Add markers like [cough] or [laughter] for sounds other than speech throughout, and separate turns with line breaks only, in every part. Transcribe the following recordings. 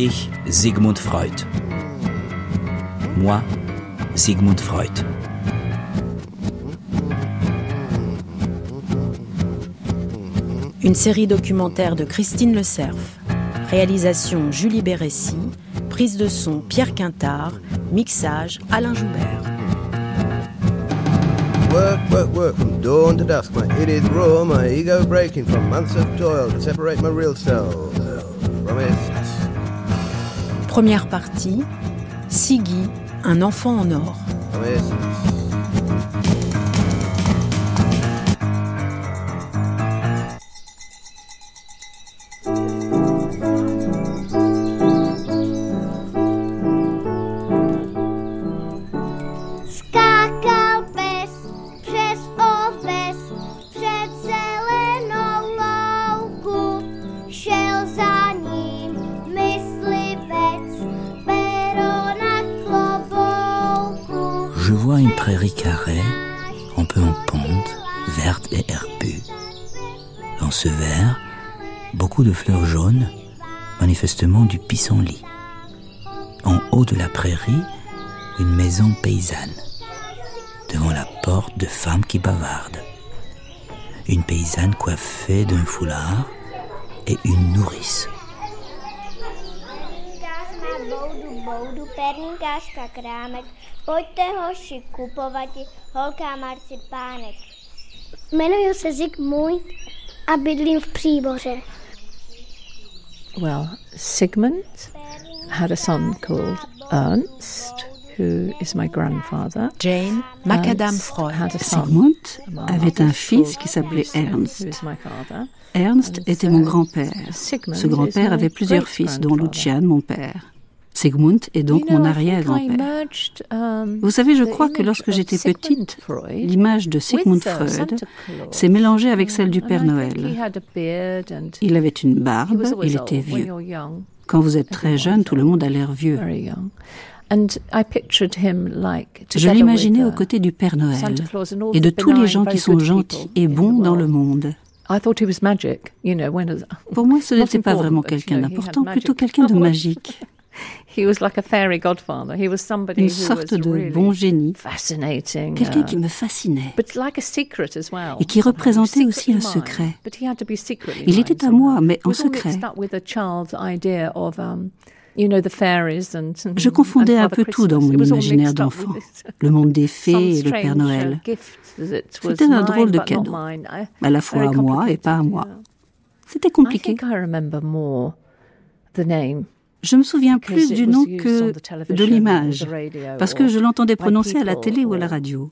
Ich, Sigmund Freud. Moi, Sigmund Freud.
Une série documentaire de Christine Le Cerf. Réalisation Julie Bérécy. Prise de son Pierre Quintard. Mixage Alain Joubert.
Work, work, work from dawn to dusk. My is raw, my ego breaking from months of toil to separate my real self.
Première partie. Siggy, un enfant en or.
From
maison paysanne. Devant la porte, de femmes qui bavardent. Une paysanne coiffée d'un foulard et une nourrice.
Jmenuji se Zigmund a bydlím v Příboře.
Well, Sigmund had a son called Ernst, who is my grandfather.
Jane, Macadam
Ernst
Freud.
had a son,
Sigmund avait un fils qui s'appelait Ernst. Ernst était mon grand-père.
Sigmund
Ce
is
grand-père
my
avait plusieurs fils, dont
great-grandfather.
Lucian, mon père. Sigmund est donc mon arrière-grand-père.
um,
Vous savez, je
the
crois que
image
lorsque
of
j'étais
Sigmund
petite,
Freud
l'image de Sigmund
with, uh,
Freud s'est mélangée avec celle du Père Noël.
he had a beard and
Il avait une
he
barbe, il
old
était
when
vieux. Quand vous êtes très jeune, tout le monde a l'air vieux.
Very young. And I pictured him like
Je l'imaginais aux
uh,
côtés du Père Noël et de tous les gens qui sont gentils et bons dans le monde.
I thought he was magic, you know, when as-
Pour moi, ce [laughs] n'était pas vraiment quelqu'un d'important, plutôt quelqu'un de magique. [laughs]
he was like a fairy godfather. He was somebody
Une sorte de bon génie. Quelqu'un
uh,
qui me fascinait. Et qui représentait aussi un secret.
mine, But he had to be secretly
Il était à moi, mais en secret. Je confondais un peu tout dans mon imaginaire d'enfant. Le monde des fées et le Père
uh,
Noël. C'était un drôle de cadeau. À la fois à moi et pas à moi. C'était compliqué. Je me souviens plus du nom que de l'image, parce que je l'entendais prononcer à la télé ou à la radio.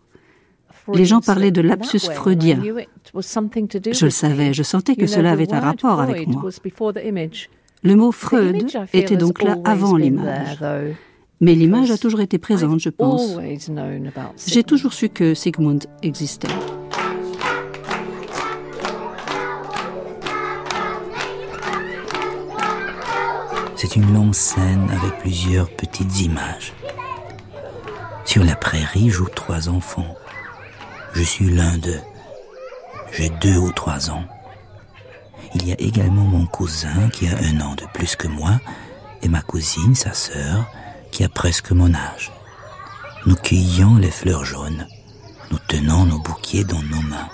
Les gens parlaient de lapsus freudien. Je le savais, je sentais que cela avait un rapport avec moi. Le mot Freud était donc là avant l'image. Mais l'image a toujours été présente, je pense. J'ai toujours su que Sigmund existait.
C'est une longue scène avec plusieurs petites images. Sur la prairie jouent trois enfants. Je suis l'un d'eux. J'ai deux ou trois ans. Il y a également mon cousin qui a un an de plus que moi et ma cousine, sa sœur, qui a presque mon âge. Nous cueillions les fleurs jaunes. Nous tenons nos bouquets dans nos mains.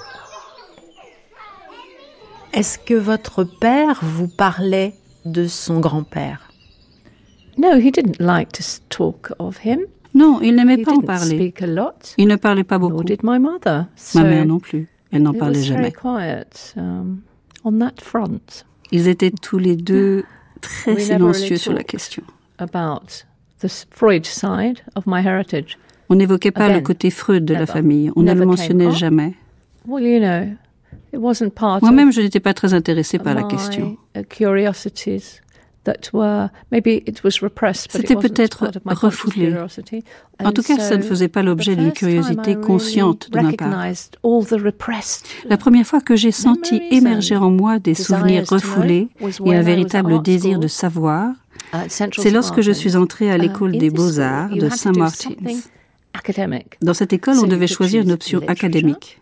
Est-ce que votre père vous parlait de son grand-père?
No, he didn't like to s- talk of him.
Non, il n'aimait
He
pas en parler.
speak a lot.
Il ne parlait pas beaucoup.
did my mother. So
Ma mère non plus. Elle n'en
it
parlait jamais.
Quiet on that front
Ils étaient tous les deux très
We never really
silencieux sur la question.
about the s- Freud side of my heritage.
On n'évoquait pas le côté Freud de la
never.
famille. On ne
Never
le mentionnait
up.
jamais.
Well, you know, it wasn't part
Moi-même,
of
je n'étais pas très intéressée par la
my,
question.
curiosities that were maybe it was repressed, but it
C'était peut-être refoulé. En tout cas, ça ne faisait pas l'objet d'une curiosité consciente de ma part. La première fois que j'ai senti émerger en moi des souvenirs refoulés et un véritable désir de savoir, c'est lorsque je suis entrée à
Martin's.
l'école
Uh,
des beaux-arts de
had
Dans cette école, on devait choisir une option académique.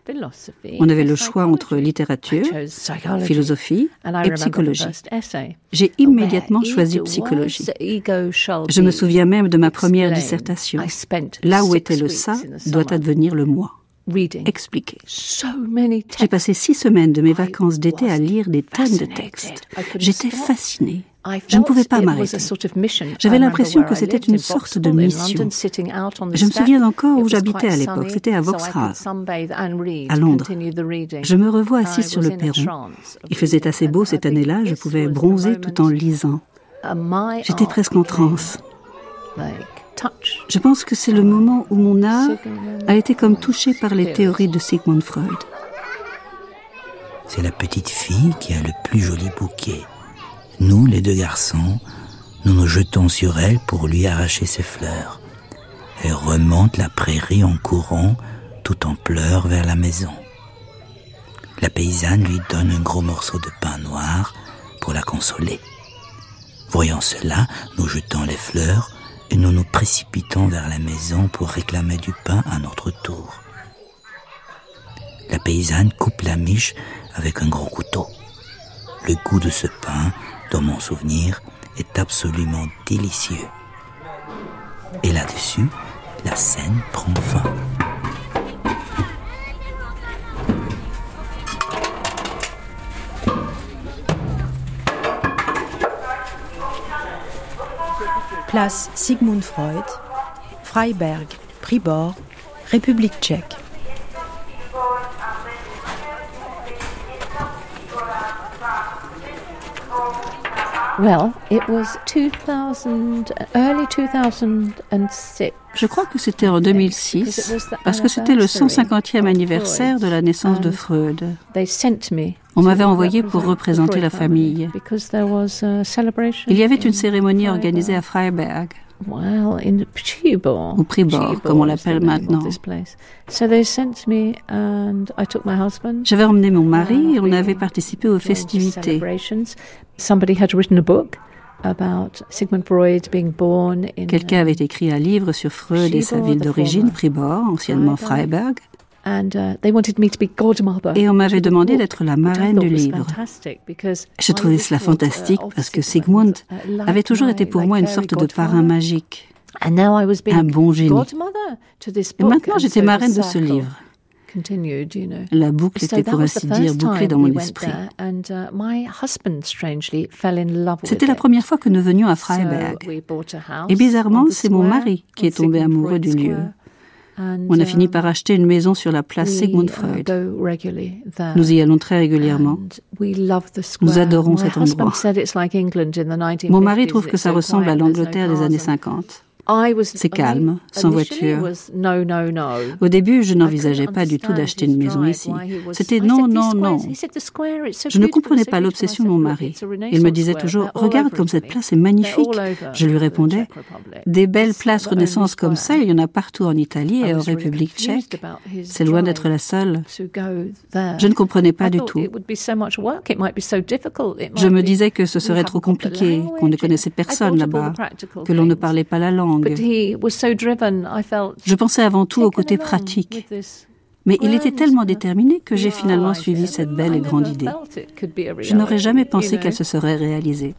On avait le choix entre littérature, philosophie et psychologie. J'ai immédiatement choisi psychologie. Je me souviens même de ma première dissertation. Là où était le ça doit advenir le moi. Expliquer. J'ai passé six semaines de mes vacances d'été à lire des tonnes de textes. J'étais fascinée. Je ne pouvais pas m'arrêter. J'avais l'impression que c'était une sorte de mission. Je me souviens encore où j'habitais à l'époque. C'était à Vauxhall, à Londres. Je me revois assise sur le perron. Il faisait assez beau cette année-là. Je pouvais bronzer tout en lisant. J'étais presque en transe. Je pense que c'est le moment où mon art a été comme touché par les théories de Sigmund Freud.
C'est la petite fille qui a le plus joli bouquet. Nous, les deux garçons, nous nous jetons sur elle pour lui arracher ses fleurs. Elle remonte la prairie en courant, tout en pleurs vers la maison. La paysanne lui donne un gros morceau de pain noir pour la consoler. Voyant cela, nous jetons les fleurs et nous nous précipitons vers la maison pour réclamer du pain à notre tour. La paysanne coupe la miche avec un gros couteau. Le goût de ce pain dans mon souvenir, est absolument délicieux. Et là-dessus, la scène prend fin.
Place Sigmund Freud, Freiberg, Pribor, République tchèque.
Well, it was 2000, early 2006.
Je crois que c'était en 2006, parce que c'était le 150e anniversaire de la naissance de Freud. On m'avait envoyé pour représenter la famille. Il y avait une cérémonie organisée à Freiberg. Au Pribor, comme on l'appelle maintenant. J'avais emmené mon mari et on avait participé aux festivités. Quelqu'un avait écrit un livre sur Freud et sa ville d'origine, Pribor, anciennement Freiberg. Uh, et on m'avait demandé d'être la marraine du livre. Je trouvais cela fantastique parce que Sigmund uh, avait toujours été pour moi une sorte de parrain magique, un bon génie. Et maintenant j'étais marraine de ce livre. La boucle était pour ainsi dire bouclée dans mon esprit. Uh, C'était la première fois que nous venions à Freiberg. Et bizarrement, c'est mon mari qui est tombé amoureux du lieu. On a fini par acheter une maison sur la place Sigmund uh, Freud. Nous y allons très régulièrement. Nous adorons cet endroit. Mon mari trouve que ça ressemble à l'Angleterre des années 50. C'est calme, sans voiture. Au début, je n'envisageais pas du tout d'acheter une maison ici. C'était non, non, non. Je ne comprenais pas l'obsession de mon mari. Il me disait toujours, regarde comme cette place est magnifique. Je lui répondais, des belles places Renaissance comme ça, il y en a partout en Italie et en République tchèque. C'est loin d'être la seule. Je ne comprenais pas du tout. Je me disais que ce serait trop compliqué, qu'on ne connaissait personne là-bas, que l'on ne parlait pas la langue. Je pensais avant tout au côté pratique. Mais il était tellement déterminé que j'ai finalement suivi cette belle et grande idée. Je n'aurais jamais pensé qu'elle se serait réalisée.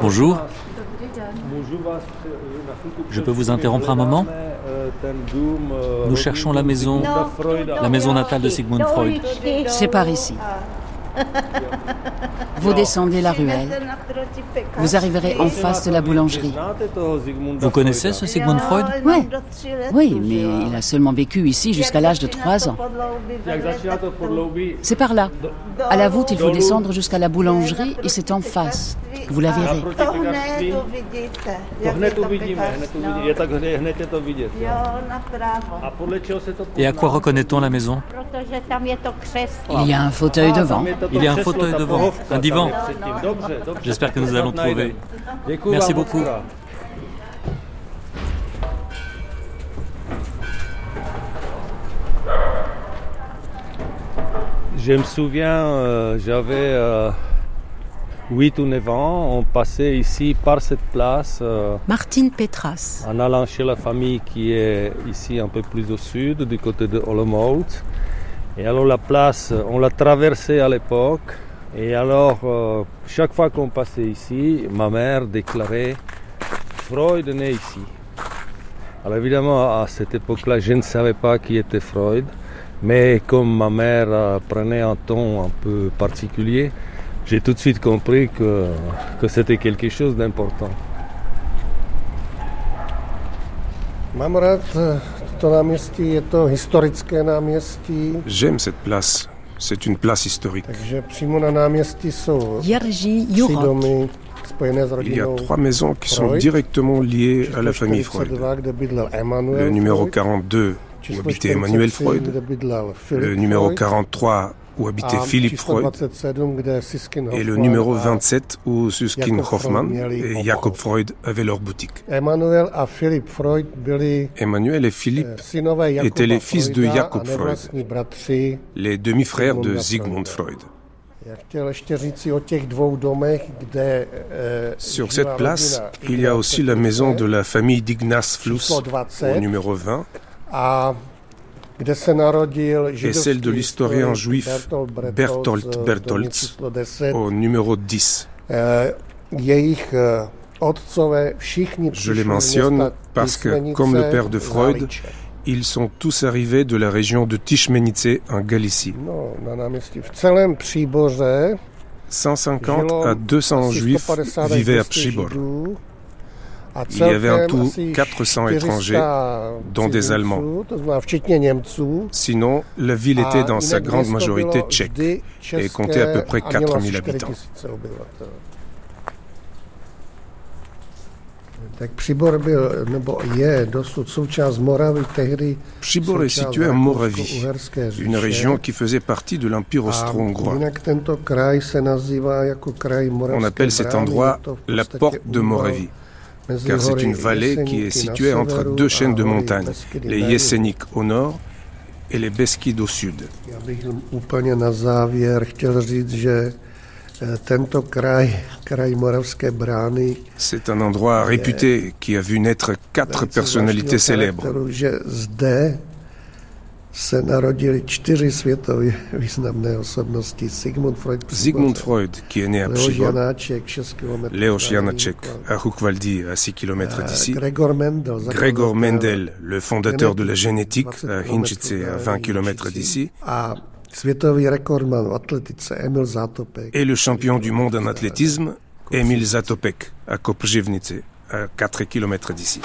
Bonjour. Je peux vous interrompre un moment Nous cherchons la maison, la maison natale de Sigmund Freud.
C'est par ici. Vous descendez la ruelle. Vous arriverez en face de la boulangerie.
Vous connaissez ce Sigmund Freud?
Oui. Oui, mais il a seulement vécu ici jusqu'à l'âge de 3 ans. C'est par là. À la voûte, il faut descendre jusqu'à la boulangerie et c'est en face. Vous la verrez.
Et à quoi reconnaît-on la maison?
Il y a un fauteuil devant.
Il y a un fauteuil devant, un divan. J'espère que nous allons trouver. Merci beaucoup.
Je me souviens, euh, j'avais euh, 8 ou 9 ans, on passait ici par cette place. Euh,
Martine Petras.
En allant chez la famille qui est ici un peu plus au sud, du côté de Olomouc. Et alors la place, on l'a traversée à l'époque. Et alors, euh, chaque fois qu'on passait ici, ma mère déclarait Freud est né ici. Alors évidemment, à cette époque-là, je ne savais pas qui était Freud. Mais comme ma mère euh, prenait un ton un peu particulier, j'ai tout de suite compris que, que c'était quelque chose d'important.
J'aime cette place. C'est une place historique. Il y a trois maisons qui sont directement liées à la famille Freud. Le numéro 42 où habitait Emmanuel Freud, le numéro 43 où habitait Philippe Freud, et le numéro 27 où Suskin Hoffman et Jacob Freud avaient leur boutique. Emmanuel et Philippe étaient les fils de Jacob Freud, les demi-frères de Sigmund Freud. Sur cette place, il y a aussi la maison de la famille d'Ignace Fluss au numéro 20 et celle de l'historien juif Bertolt Bertolds au numéro 10. Je les mentionne parce que, comme le père de Freud, ils sont tous arrivés de la région de Tichmenice en Galicie. 150 à 200 juifs vivaient à Pshibor. Il y avait en tout 400 étrangers, dont des Allemands. Sinon, la ville était dans sa grande majorité tchèque et comptait à peu près 4000 habitants. Přibor est situé en Moravie, une région qui faisait partie de l'Empire austro-hongrois. On appelle cet endroit la porte de Moravie car c'est une vallée qui est située entre deux chaînes de montagnes, les Jesenik au nord et les Beskides au sud. C'est un endroit réputé qui a vu naître quatre personnalités célèbres. Sigmund Freud, qui est né à Leoš Janáček à Hukvaldi, à 6 km d'ici, Gregor Mendel, le fondateur de la génétique à Hinčice, à 20 km d'ici, et le champion du monde en athlétisme, Emil Zatopek, à Koprzivnice, à 4 km d'ici.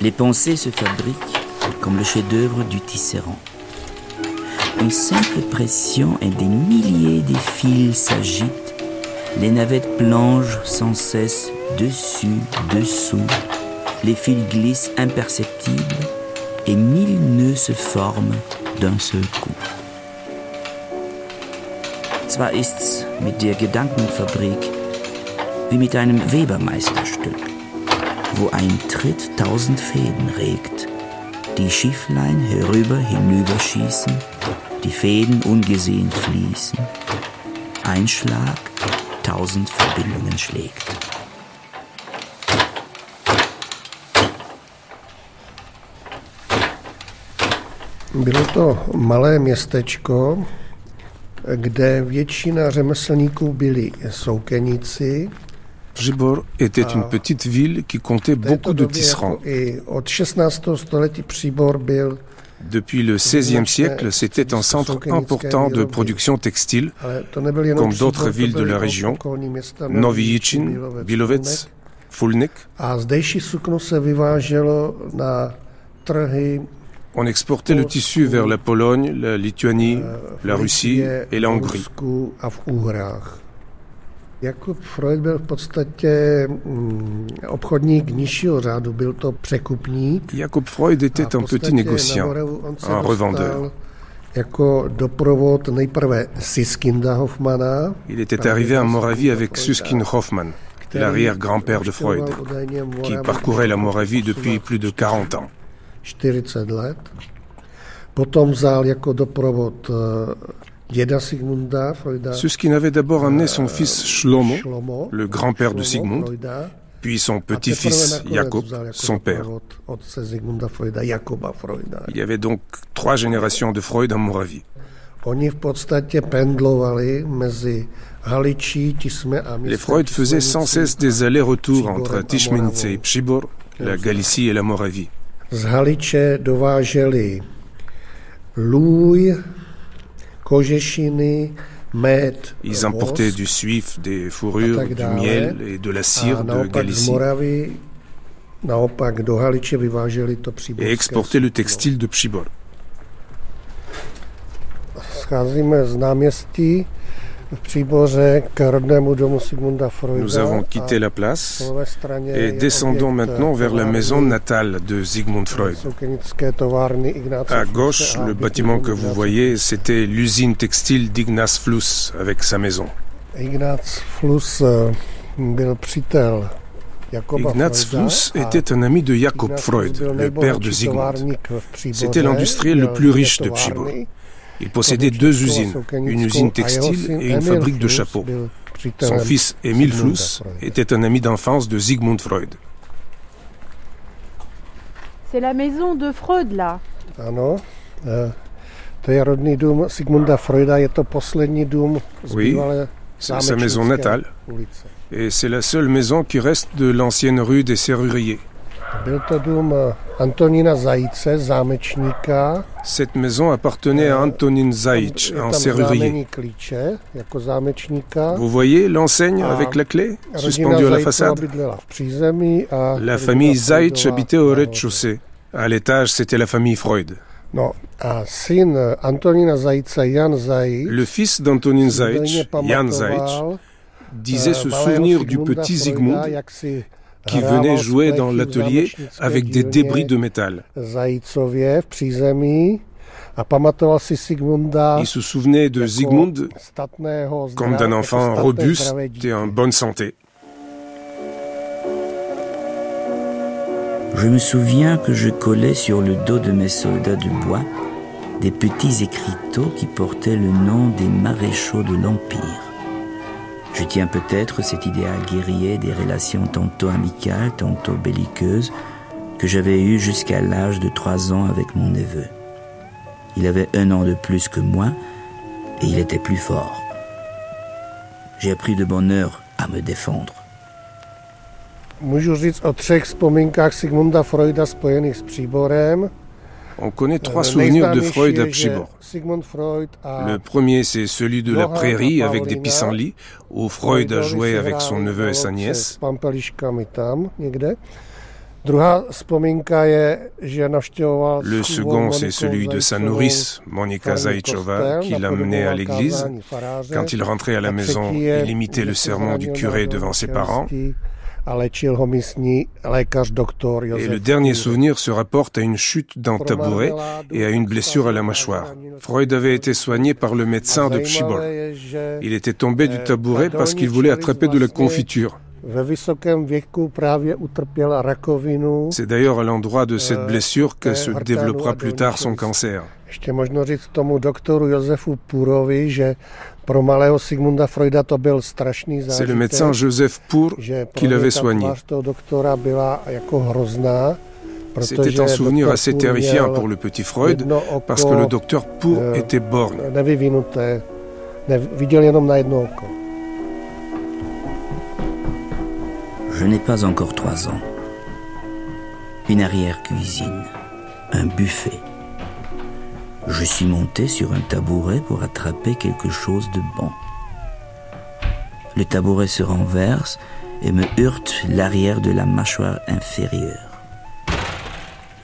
Les pensées se fabriquent comme le chef-d'œuvre du tisserand. Une simple pression et des milliers de fils s'agitent. Les navettes plongent sans cesse dessus, dessous. Les fils glissent imperceptibles et mille nœuds se forment d'un seul coup. Zwar ist's mit der Gedankenfabrik wie mit einem Webermeisterstück. Wo ein Tritt tausend Fäden regt, die Schifflein herüber hinüberschießen, die Fäden ungesehen fließen, ein Schlag tausend Verbindungen schlägt.
Bylo to malé městečko, kde většina řemeslníků byli soukeníci,
Przybor était une petite ville qui comptait beaucoup de tisserands. Depuis le XVIe siècle, c'était un centre important de production textile, comme d'autres villes de la région, Novi Yichin, Bilovec, Fulnik. On exportait le tissu vers la Pologne, la Lituanie, la Russie et la Hongrie.
Jakub Freud byl v podstatě mm, obchodník nižšího řádu, byl to překupník.
Jakub Freud était un petit négociant, un revendeur.
Jako doprovod nejprve Siskinda Hoffmana.
Il était arrivé en Moravie avec Suskin Hoffman, l'arrière-grand-père de Freud, qui parcourait la Moravie depuis plus de 40 ans.
40 let. Potom vzal jako doprovod
Suskin avait d'abord amené son fils Shlomo, le grand-père de Sigmund, puis son petit-fils Jakob, son père. Il y avait donc trois générations de Freud en Moravie. Les Freud faisaient sans cesse des allers-retours entre Tischmenice et Pschibor, la Galicie et la Moravie. Ils importaient du suif, des fourrures, du miel et de la cire de Galicie. Et exportaient le textile de Pschibor. Nous avons quitté la place et descendons maintenant vers la maison natale de Sigmund Freud. À gauche, le bâtiment que vous voyez, c'était l'usine textile d'Ignaz Fluss avec sa maison. Ignaz Fluss était un ami de Jakob Freud, le père de Sigmund. C'était l'industriel le plus riche de Pschibor. Il possédait deux usines, une usine textile et une fabrique de chapeaux. Son fils Emil Fluss était un ami d'enfance de Sigmund Freud.
C'est la maison de Freud là.
Ah non Oui,
c'est sa maison natale. Et c'est la seule maison qui reste de l'ancienne rue des Serruriers. Cette maison appartenait à Antonin Zajic, un serrurier. Vous voyez l'enseigne avec la clé suspendue à la façade? La famille Zajic habitait au rez-de-chaussée. À l'étage, c'était la famille Freud. Le fils d'Antonin Zajic, Jan Zajic, disait se souvenir du petit Zygmunt qui venait jouer dans l'atelier avec des débris de métal. Il se souvenait de Zygmunt comme d'un enfant robuste et en bonne santé.
Je me souviens que je collais sur le dos de mes soldats de bois des petits écriteaux qui portaient le nom des maréchaux de l'Empire. Je tiens peut-être cet idéal guerrier des relations tantôt amicales, tantôt belliqueuses, que j'avais eues jusqu'à l'âge de trois ans avec mon neveu. Il avait un an de plus que moi et il était plus fort. J'ai appris de bonne heure à me défendre.
On connaît trois souvenirs de Freud à Pschibor. Le premier, c'est celui de la prairie avec des pissenlits, où Freud a joué avec son neveu et sa nièce. Le second, c'est celui de sa nourrice, Monika Zaïchova, qui l'amenait à l'église. Quand il rentrait à la maison, il imitait le sermon du curé devant ses parents. Et le dernier souvenir se rapporte à une chute d'un tabouret et à une blessure à la mâchoire. Freud avait été soigné par le médecin de Pschibor. Il était tombé du tabouret parce qu'il voulait attraper de la confiture. C'est d'ailleurs à l'endroit de cette blessure que se développera plus tard son cancer. C'est le médecin Joseph Pour qui l'avait soigné. C'était un souvenir assez terrifiant pour le petit Freud parce que le docteur Pour était borgne.
Je n'ai pas encore trois ans. Une arrière-cuisine, un buffet. Je suis monté sur un tabouret pour attraper quelque chose de bon. Le tabouret se renverse et me heurte l'arrière de la mâchoire inférieure.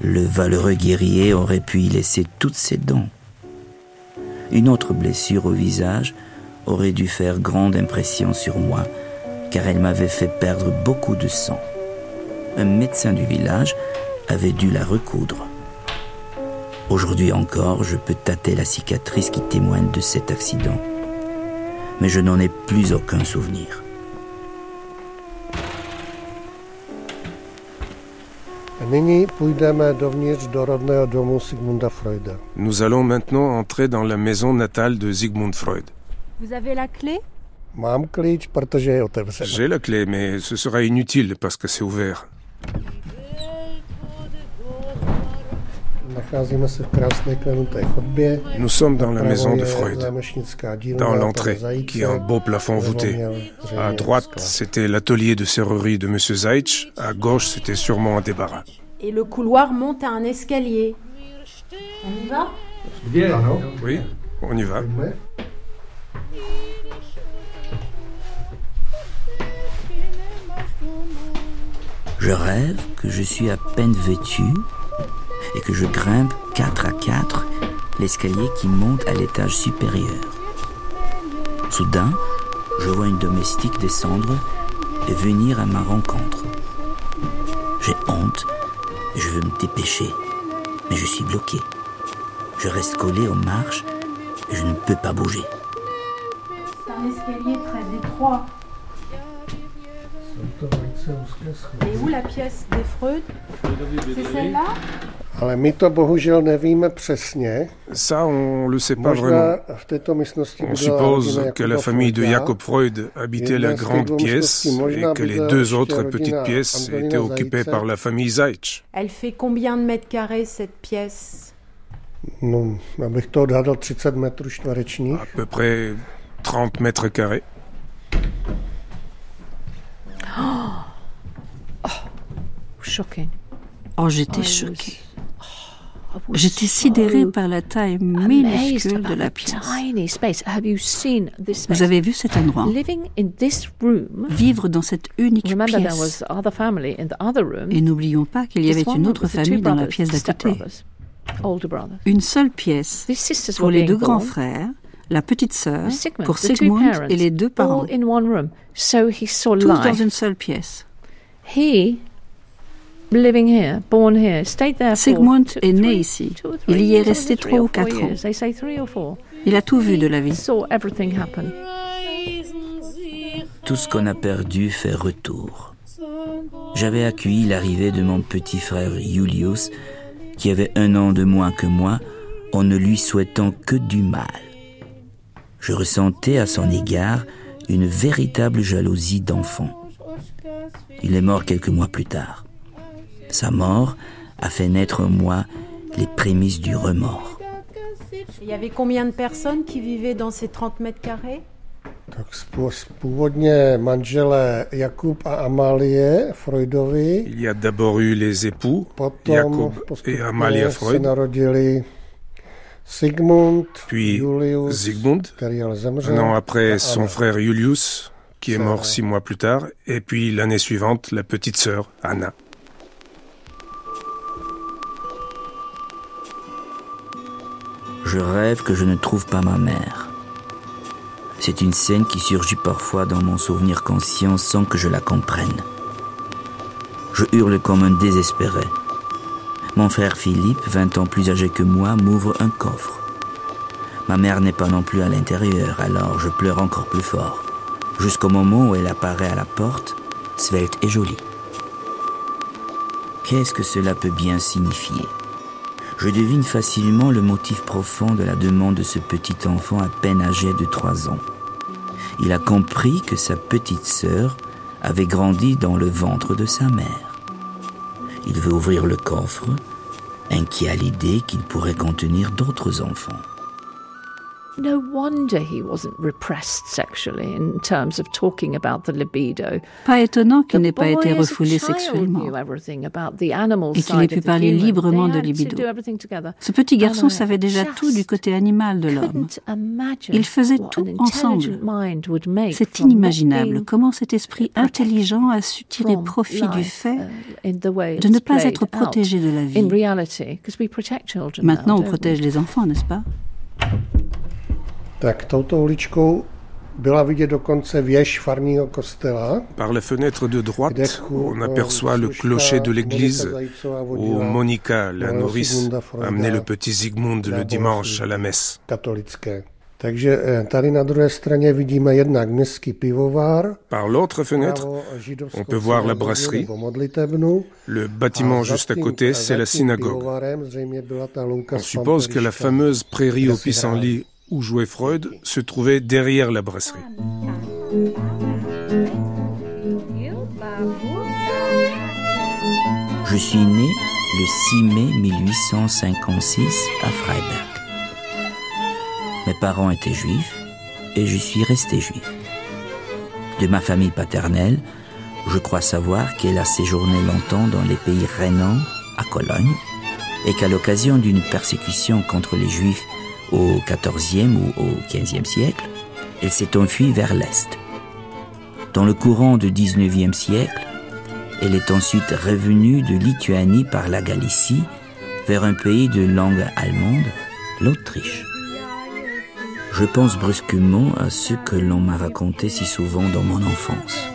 Le valeureux guerrier aurait pu y laisser toutes ses dents. Une autre blessure au visage aurait dû faire grande impression sur moi, car elle m'avait fait perdre beaucoup de sang. Un médecin du village avait dû la recoudre. Aujourd'hui encore, je peux tâter la cicatrice qui témoigne de cet accident. Mais je n'en ai plus aucun souvenir.
Nous allons maintenant entrer dans la maison natale de Sigmund Freud.
Vous avez la clé?
J'ai la clé, mais ce sera inutile parce que c'est ouvert. Nous sommes dans la maison de Freud, dans l'entrée, qui a un beau plafond voûté. À droite, c'était l'atelier de serrurerie de M. Zaitch, à gauche, c'était sûrement un débarras.
Et le couloir monte à un escalier. On y va?
Oui, on y va.
Je rêve que je suis à peine vêtu et que je grimpe quatre à quatre l'escalier qui monte à l'étage supérieur. Soudain, je vois une domestique descendre et venir à ma rencontre. J'ai honte et je veux me dépêcher, mais je suis bloqué. Je reste collé aux marches et je ne peux pas bouger.
C'est un escalier très étroit. Et où la pièce des Freud C'est celle-là?
Ça, on le sait pas vraiment. On suppose que la famille de Jacob Freud habitait la grande pièce et que les deux autres petites pièces étaient occupées par la famille Zaitch.
Elle fait combien de mètres carrés cette pièce?
À peu près 30 mètres carrés.
Oh, shocking.
Oh, j'étais choquée. J'étais sidérée par la taille minuscule de la pièce. Vous avez vu cet endroit? Vivre dans cette unique pièce. Et n'oublions pas qu'il y avait une autre famille dans la pièce d'à côté. Une seule pièce pour les deux grands frères, la petite sœur, pour Sigmund et les deux parents. Tous dans une seule pièce. Sigmund est né ici. Il y est resté trois ou quatre ans. Il a tout vu de la vie.
Tout ce qu'on a perdu fait retour. J'avais accueilli l'arrivée de mon petit frère Julius, qui avait un an de moins que moi, en ne lui souhaitant que du mal. Je ressentais à son égard une véritable jalousie d'enfant. Il est mort quelques mois plus tard. Sa mort a fait naître en moi les prémices du remords.
Il y avait combien de personnes qui vivaient dans ces 30 mètres carrés?
Il y a d'abord eu les époux, Jacob et Amalia Freud. Puis Sigmund, un an après son frère Julius, qui est mort six mois plus tard, et puis l'année suivante, la petite sœur, Anna.
Je rêve que je ne trouve pas ma mère. C'est une scène qui surgit parfois dans mon souvenir conscient sans que je la comprenne. Je hurle comme un désespéré. Mon frère Philippe, 20 ans plus âgé que moi, m'ouvre un coffre. Ma mère n'est pas non plus à l'intérieur, alors je pleure encore plus fort, jusqu'au moment où elle apparaît à la porte, svelte et jolie. Qu'est-ce que cela peut bien signifier? Je devine facilement le motif profond de la demande de ce petit enfant à peine âgé de trois ans. Il a compris que sa petite sœur avait grandi dans le ventre de sa mère. Il veut ouvrir le coffre, inquiet à l'idée qu'il pourrait contenir d'autres enfants.
No wonder he wasn't repressed sexually in terms of talking about the libido.
Pas étonnant qu'il n'ait pas été refoulé sexuellement et qu'il ait pu parler librement de libido. Ce petit garçon savait déjà tout du côté animal de l'homme. Ils faisaient tout ensemble. C'est inimaginable comment cet esprit intelligent a su tirer profit du fait uh, de ne pas être protégé de la vie. Maintenant, on protège les enfants, n'est-ce pas?
Par la fenêtre de droite, on aperçoit le clocher de l'église où Monica, la nourrice, amenait le petit Zygmunt le dimanche à la messe.
Eh,
Par l'autre fenêtre, on peut voir la brasserie. Le bâtiment juste à côté, c'est la synagogue. On suppose que la fameuse prairie au pissenlit où jouait Freud se trouvait derrière la brasserie.
Je suis né le 6 mai 1856 à Freiberg. Mes parents étaient juifs et je suis resté juif. De ma famille paternelle, je crois savoir qu'elle a séjourné longtemps dans les pays rhénans, à Cologne, et qu'à l'occasion d'une persécution contre les juifs au XIVe ou au XVe siècle, elle s'est enfuie vers l'Est. Dans le courant du XIXe siècle, elle est ensuite revenue de Lituanie par la Galicie vers un pays de langue allemande, l'Autriche. Je pense brusquement à ce que l'on m'a raconté si souvent dans mon enfance.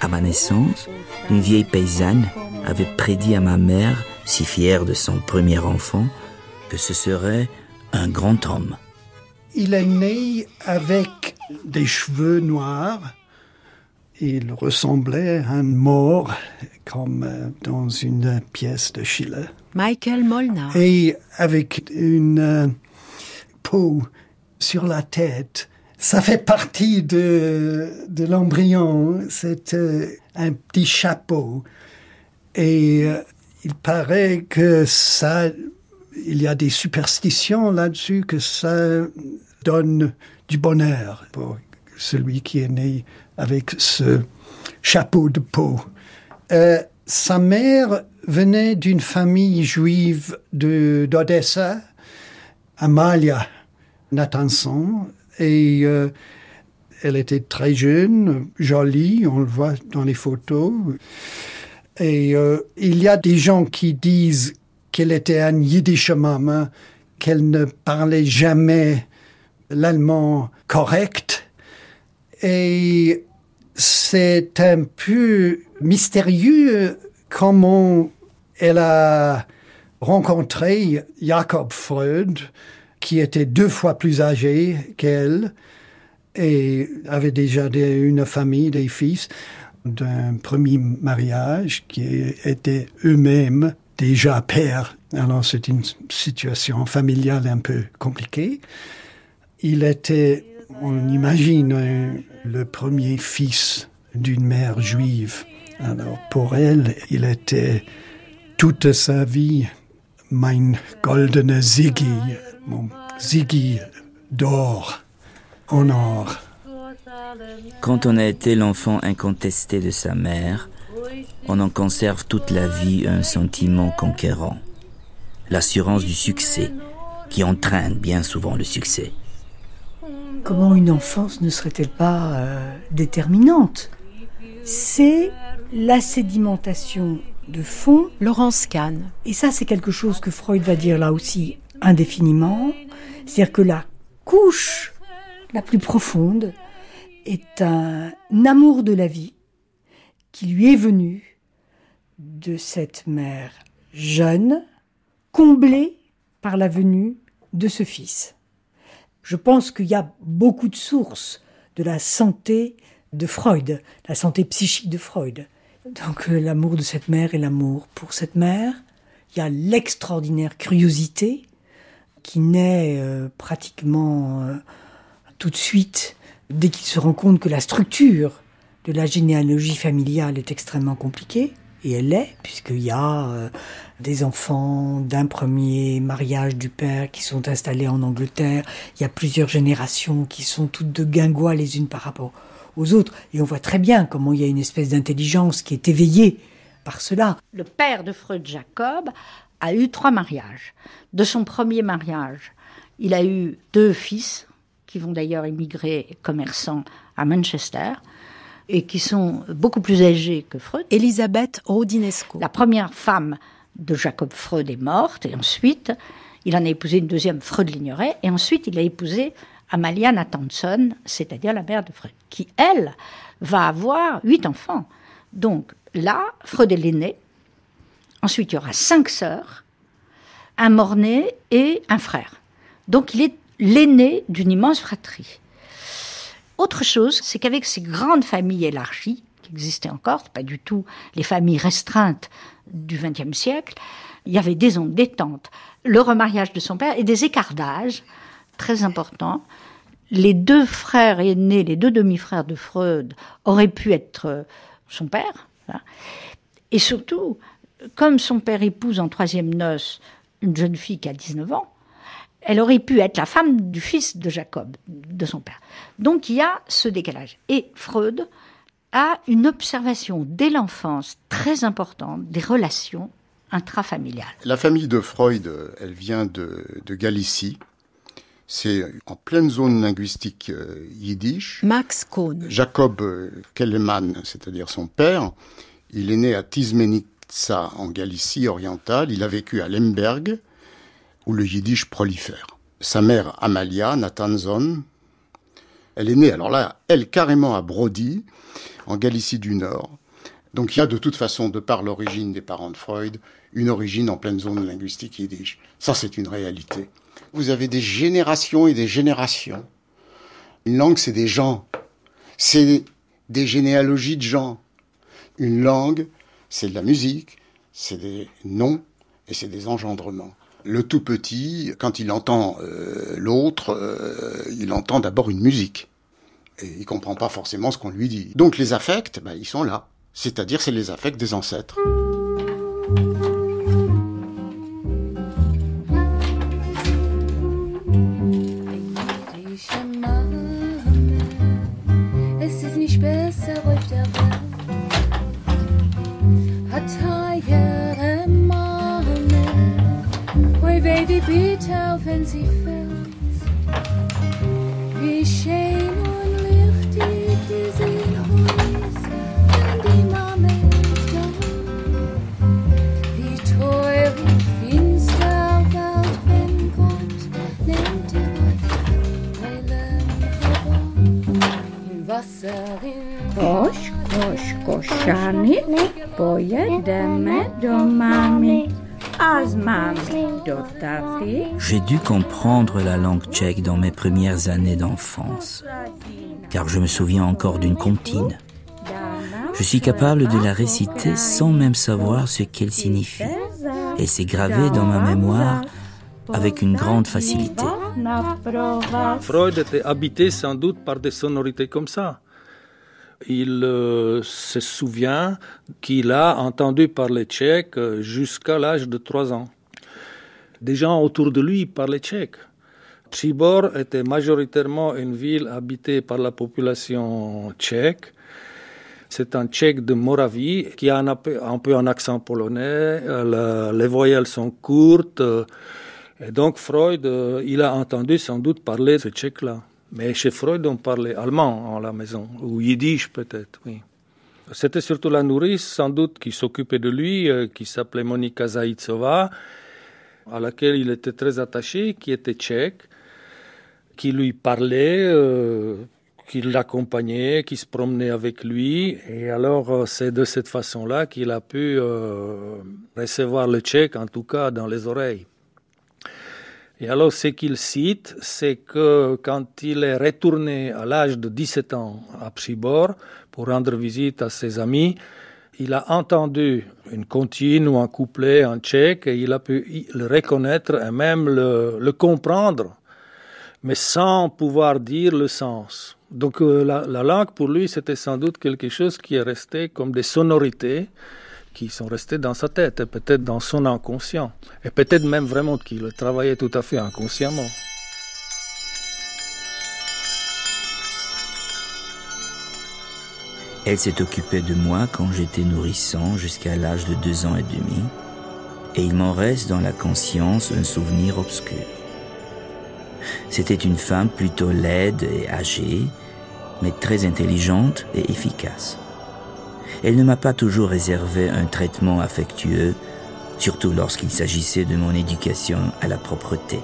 À ma naissance, une vieille paysanne avait prédit à ma mère, si fière de son premier enfant, que ce serait un grand homme.
Il est né avec des cheveux noirs. Il ressemblait à un mort, comme euh, dans une pièce de Schiller.
Michael Molnar.
Et avec une euh, peau sur la tête. Ça fait partie de, de l'embryon. C'est euh, un petit chapeau. Et euh, il paraît que ça, il y a des superstitions là-dessus, que ça donne du bonheur pour celui qui est né avec ce chapeau de peau. Euh, sa mère venait d'une famille juive d'Odessa, Amalia Nathanson et euh, elle était très jeune, jolie, on le voit dans les photos. Et euh, il y a des gens qui disent qu'elle était un yiddish maman, qu'elle ne parlait jamais l'allemand correct. Et c'est un peu mystérieux comment elle a rencontré Jacob Freud, qui était deux fois plus âgé qu'elle et avait déjà une famille, des fils, d'un premier mariage qui était eux-mêmes déjà pères. Alors c'est une situation familiale un peu compliquée. Il était, on imagine, le premier fils d'une mère juive. Alors pour elle, il était toute sa vie mein goldener Ziggy, mon Ziggy d'or, en or.
Quand on a été l'enfant incontesté de sa mère, on en conserve toute la vie un sentiment conquérant, l'assurance du succès, qui entraîne bien souvent le succès.
Comment une enfance ne serait-elle pas euh, déterminante? C'est la sédimentation de fond.
Laurence Kahn.
Et ça, c'est quelque chose que Freud va dire là aussi indéfiniment. C'est-à-dire que la couche la plus profonde est un amour de la vie qui lui est venu de cette mère jeune, comblée par la venue de ce fils. Je pense qu'il y a beaucoup de sources de la santé de Freud, la santé psychique de Freud. Donc euh, l'amour de cette mère et l'amour pour cette mère. Il y a l'extraordinaire curiosité qui naît euh, pratiquement euh, tout de suite dès qu'il se rend compte que la structure de la généalogie familiale est extrêmement compliquée. Et elle l'est, puisqu'il y a euh, des enfants d'un premier mariage du père qui sont installés en Angleterre. Il y a plusieurs générations qui sont toutes de guingois les unes par rapport aux autres. Et on voit très bien comment il y a une espèce d'intelligence qui est éveillée par cela.
Le père de Freud, Jacob, a eu trois mariages. De son premier mariage, il a eu deux fils, qui vont d'ailleurs émigrer commerçants à Manchester et qui sont beaucoup plus âgés que Freud.
Elisabeth Rodinesco.
La première femme de Jacob Freud est morte et ensuite il en a épousé une deuxième, Freud l'ignorait, et ensuite il a épousé Amalia Nathanson, c'est-à-dire la mère de Freud, qui elle va avoir huit enfants. Donc là, Freud est l'aîné. Ensuite, il y aura cinq sœurs, un mort-né et un frère. Donc il est l'aîné d'une immense fratrie. Autre chose, c'est qu'avec ces grandes familles élargies, qui existaient encore, pas du tout les familles restreintes du XXe siècle, il y avait des ondes détente, le remariage de son père et des écarts d'âge très importants. Les deux frères aînés, les deux demi-frères de Freud, auraient pu être euh, son père. Et surtout, comme son père épouse en troisième noce une jeune fille qui a 19 ans, elle aurait pu être la femme du fils de Jacob, de son père. Donc il y a ce décalage. Et Freud a une observation dès l'enfance très importante des relations intrafamiliales.
La famille de Freud, elle vient de, Galicie. C'est en pleine zone linguistique euh, yiddish.
Max Kohn.
Jacob euh, Kelleman, c'est-à-dire son père, il est né à Tizmenica en Galicie orientale. Il a vécu à Lemberg, où le yiddish prolifère. Sa mère, Amalia Nathanson, elle est née, alors là, elle carrément à Brody, en Galicie du Nord. Donc il y a de toute façon, de par l'origine des parents de Freud, une origine en pleine zone linguistique yiddish. Ça, c'est une réalité. Vous avez des générations et des générations. Une langue, c'est des gens. C'est des généalogies de gens. Une langue, c'est de la musique, c'est des noms et c'est des engendrements. Le tout petit, quand il entend euh, l'autre, euh, il entend d'abord une musique. Et il comprend pas forcément ce qu'on lui dit. Donc les affects, ben, ils sont là. C'est-à-dire, c'est les affects des ancêtres.
J'ai dû comprendre la langue tchèque dans mes premières années d'enfance, car je me souviens encore d'une comptine. Je suis capable de la réciter sans même savoir ce qu'elle signifie, et c'est gravé dans ma mémoire avec une grande facilité.
Freud était habité sans doute par des sonorités comme ça. Il euh, se souvient qu'il a entendu parler tchèque euh, jusqu'à l'âge de 3 ans. Des gens autour de lui parlaient tchèque. Přibor était majoritairement une ville habitée par la population tchèque. C'est un tchèque de Moravie qui a un peu un, accent polonais. Euh, les voyelles sont courtes. Et donc Freud, il a entendu sans doute parler ce tchèque-là. Mais chez Freud, on parlait allemand à la maison, ou yiddish peut-être, oui. C'était surtout la nourrice, sans doute, qui s'occupait de lui, euh, qui s'appelait Monika Zaïtsova, à laquelle il était très attaché, qui était tchèque, qui lui parlait, euh, qui l'accompagnait, qui se promenait avec lui. Et alors, euh, c'est de cette façon-là qu'il a pu recevoir le tchèque, en tout cas dans les oreilles. Et alors, ce qu'il cite, c'est que quand il est retourné à l'âge de 17 ans à Pshibor pour rendre visite à ses amis, il a entendu une comptine ou un couplet en tchèque et il a pu le reconnaître et même le, comprendre, mais sans pouvoir dire le sens. Donc euh, la langue pour lui, c'était sans doute quelque chose qui est resté comme des sonorités qui sont restés dans sa tête, et peut-être dans son inconscient, et peut-être même vraiment qu'il travaillait tout à fait inconsciemment.
Elle s'est occupée de moi quand j'étais nourrissant jusqu'à l'âge de deux ans et demi, et il m'en reste dans la conscience un souvenir obscur. C'était une femme plutôt laide et âgée, mais très intelligente et efficace. Elle ne m'a pas toujours réservé un traitement affectueux, surtout lorsqu'il s'agissait de mon éducation à la propreté.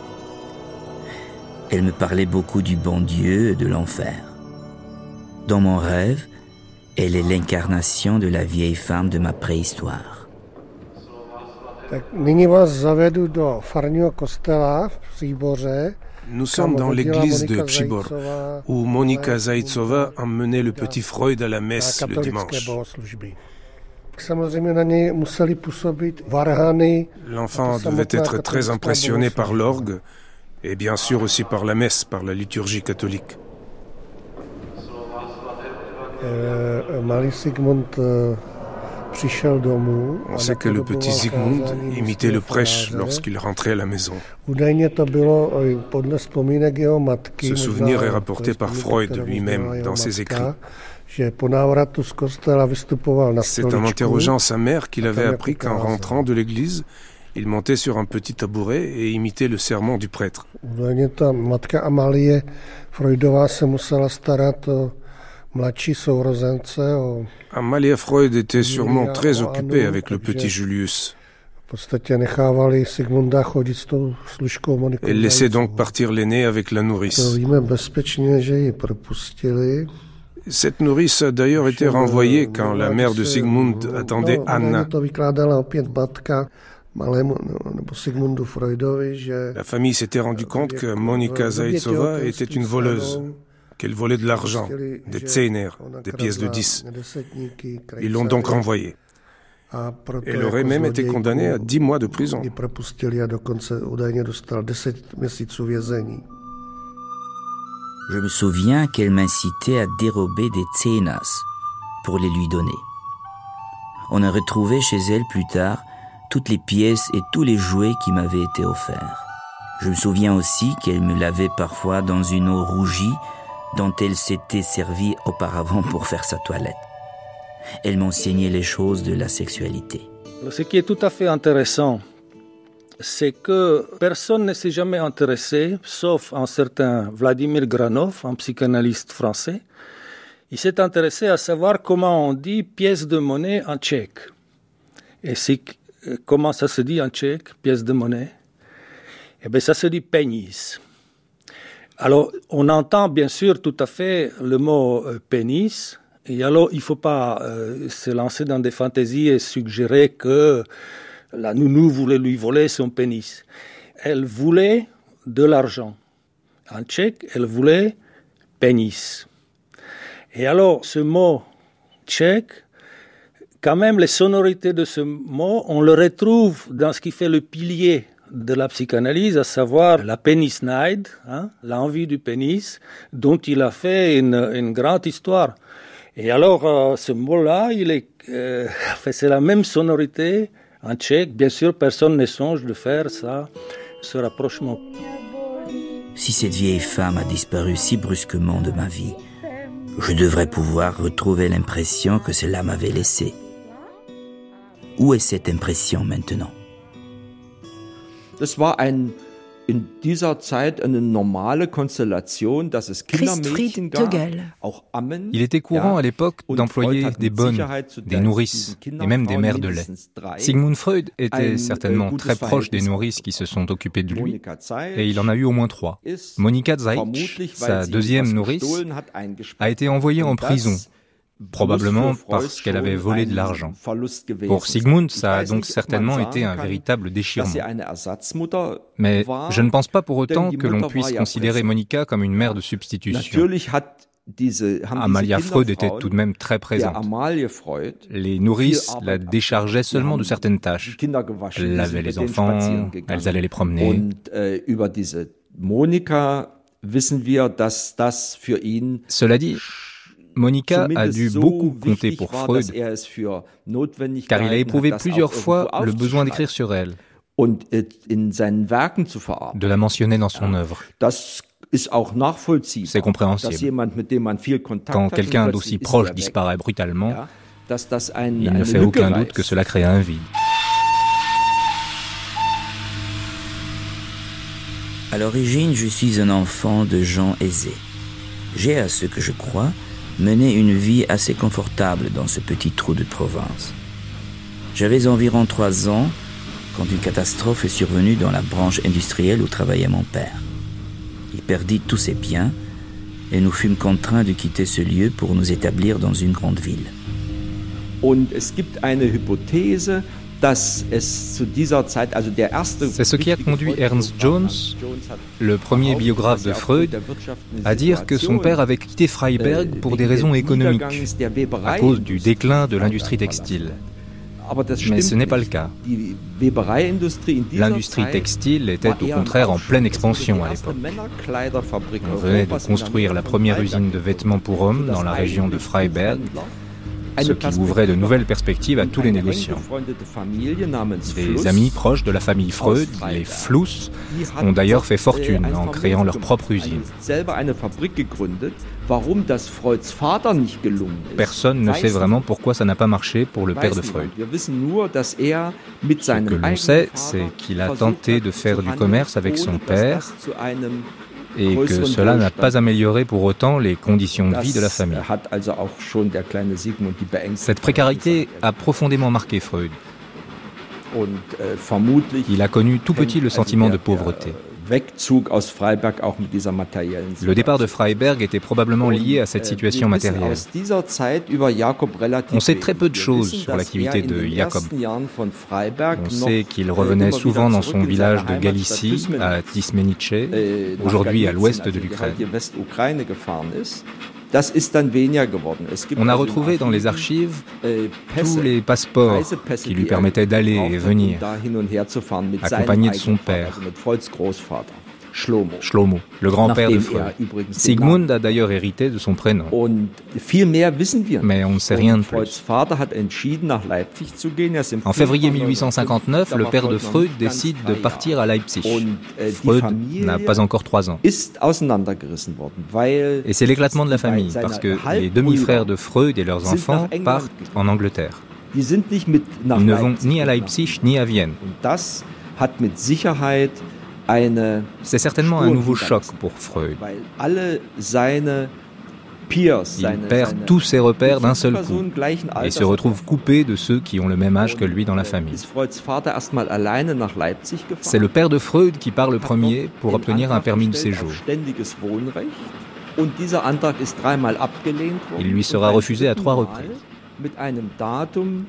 Elle me parlait beaucoup du bon Dieu et de l'enfer. Dans mon rêve, elle est l'incarnation de la vieille femme de ma préhistoire.
Nous sommes dans l'église de Přibor, où Monika Zaitsova emmenait le petit Freud à la messe le dimanche. L'enfant devait être très impressionné par l'orgue et bien sûr aussi par la messe, par la liturgie catholique.
Euh,
on sait que le petit Zygmunt imitait le prêche lorsqu'il rentrait à la maison. Ce souvenir est rapporté par Freud lui-même dans ses écrits. C'est en interrogeant sa mère qu'il avait appris qu'en rentrant de l'église, il montait sur un petit tabouret et imitait le sermon du prêtre. Amalia Freud était sûrement très occupée avec le petit Julius. Elle laissait donc partir l'aîné avec la nourrice. Cette nourrice a d'ailleurs été renvoyée quand la mère de Sigmund attendait Anna. La famille s'était rendu compte que Monika Zaitsova était une voleuse qu'elle volait de l'argent, des tseiner, des pièces de 10. Ils l'ont donc renvoyée. Elle aurait même été condamnée à 10 mois de prison.
Je me souviens qu'elle m'incitait à dérober des tsenas pour les lui donner. On a retrouvé chez elle plus tard toutes les pièces et tous les jouets qui m'avaient été offerts. Je me souviens aussi qu'elle me lavait parfois dans une eau rougie dont elle s'était servie auparavant pour faire sa toilette. Elle m'enseignait les choses de la sexualité.
Ce qui est tout à fait intéressant, c'est que personne ne s'est jamais intéressé, sauf un certain Vladimir Granov, un psychanalyste français. Il s'est intéressé à savoir comment on dit pièce de monnaie en tchèque. Et comment ça se dit en tchèque, pièce de monnaie? Eh bien, ça se dit pénis. Alors, on entend bien sûr tout à fait le mot euh, pénis, et alors il ne faut pas euh, se lancer dans des fantaisies et suggérer que la nounou voulait lui voler son pénis. Elle voulait de l'argent. En tchèque, elle voulait pénis. Et alors, ce mot tchèque, quand même, les sonorités de ce mot, on le retrouve dans ce qui fait le pilier de la psychanalyse, à savoir la pénisnide, hein, l'envie du pénis, dont il a fait une, grande histoire. Et alors, euh, ce mot-là, il est, euh, [laughs] c'est la même sonorité en tchèque. Bien sûr, personne ne songe de faire ça, ce rapprochement.
Si cette vieille femme a disparu si brusquement de ma vie, je devrais pouvoir retrouver l'impression que cela m'avait laissé. Où est cette impression maintenant?
Das war ein in dieser Zeit eine normale Konstellation, dass es Kindermädchen gab, auch Ammen.
Il était courant à l'époque d'employer des bonnes, des nourrices et même des mères de lait. Sigmund Freud était certainement très proche des nourrices qui se sont occupées de lui et il en a eu au moins trois. Monika Zeitsch, sa deuxième nourrice, a été envoyée en prison probablement parce qu'elle avait volé de l'argent. Pour Sigmund, ça a donc certainement été un véritable déchirement. Mais je ne pense pas pour autant que l'on puisse considérer Monica comme une mère de substitution. Amalia Freud était tout de même très présente. Les nourrices la déchargeaient seulement de certaines tâches. Elles lavaient les enfants, elles allaient les promener. Cela dit,
Monica a dû beaucoup compter pour Freud, er car il a éprouvé plusieurs fois le besoin d'écrire sur elle, de la mentionner dans son œuvre. C'est compréhensible. Quand quelqu'un d'aussi proche disparaît brutalement, il ne fait aucun doute que cela crée un vide.
À l'origine, je suis un enfant de gens aisés. J'ai, à ce que je crois, mené une vie assez confortable dans ce petit trou de Provence. J'avais environ trois ans quand une catastrophe est survenue dans la branche industrielle où travaillait mon père. Il perdit tous ses biens et nous fûmes contraints de quitter ce lieu pour nous établir dans une grande ville.
C'est ce qui a conduit Ernst Jones, le premier biographe de Freud, à dire que son père avait quitté Freiberg pour des raisons économiques, à cause du déclin de l'industrie textile. Mais ce n'est pas le cas. L'industrie textile était au contraire en pleine expansion à l'époque. On venait de construire la première usine de vêtements pour hommes dans la région de Freiberg ce qui ouvrait de nouvelles perspectives à tous les négociants. Des amis proches de la famille Freud, les Fluss, ont d'ailleurs fait fortune en créant leur propre usine. Personne ne sait vraiment pourquoi ça n'a pas marché pour le père de Freud. Ce que l'on sait, c'est qu'il a tenté de faire du commerce avec son père et que cela n'a pas amélioré pour autant les conditions de vie de la famille. Cette précarité a profondément marqué Freud. Il a connu tout petit le sentiment de pauvreté. Le départ de Freiberg était probablement lié à cette situation matérielle. On sait très peu de choses sur l'activité de Jakob. On sait qu'il revenait souvent dans son village de Galicie, à Tismenice, aujourd'hui à l'ouest de l'Ukraine. On a retrouvé dans les archives äh, tous les passeports qui lui permettaient d'aller et venir, accompagné de son père. Shlomo, le grand-père de Freud. Sigmund a d'ailleurs hérité de son prénom. Mais on ne sait rien de plus. En février 1859, le père de Freud décide de partir à Leipzig. Äh, Freud n'a pas encore trois ans. Et c'est l'éclatement de la famille, parce que les demi-frères de Freud et leurs enfants partent en Angleterre. Ils ne vont ni à Leipzig ni à Vienne. C'est certainement un nouveau choc pour Freud. Il perd tous ses repères d'un seul coup et se retrouve coupé de ceux qui ont le même âge que lui dans la famille. C'est le père de Freud qui part le premier pour obtenir un permis de séjour. Il lui sera refusé à trois reprises.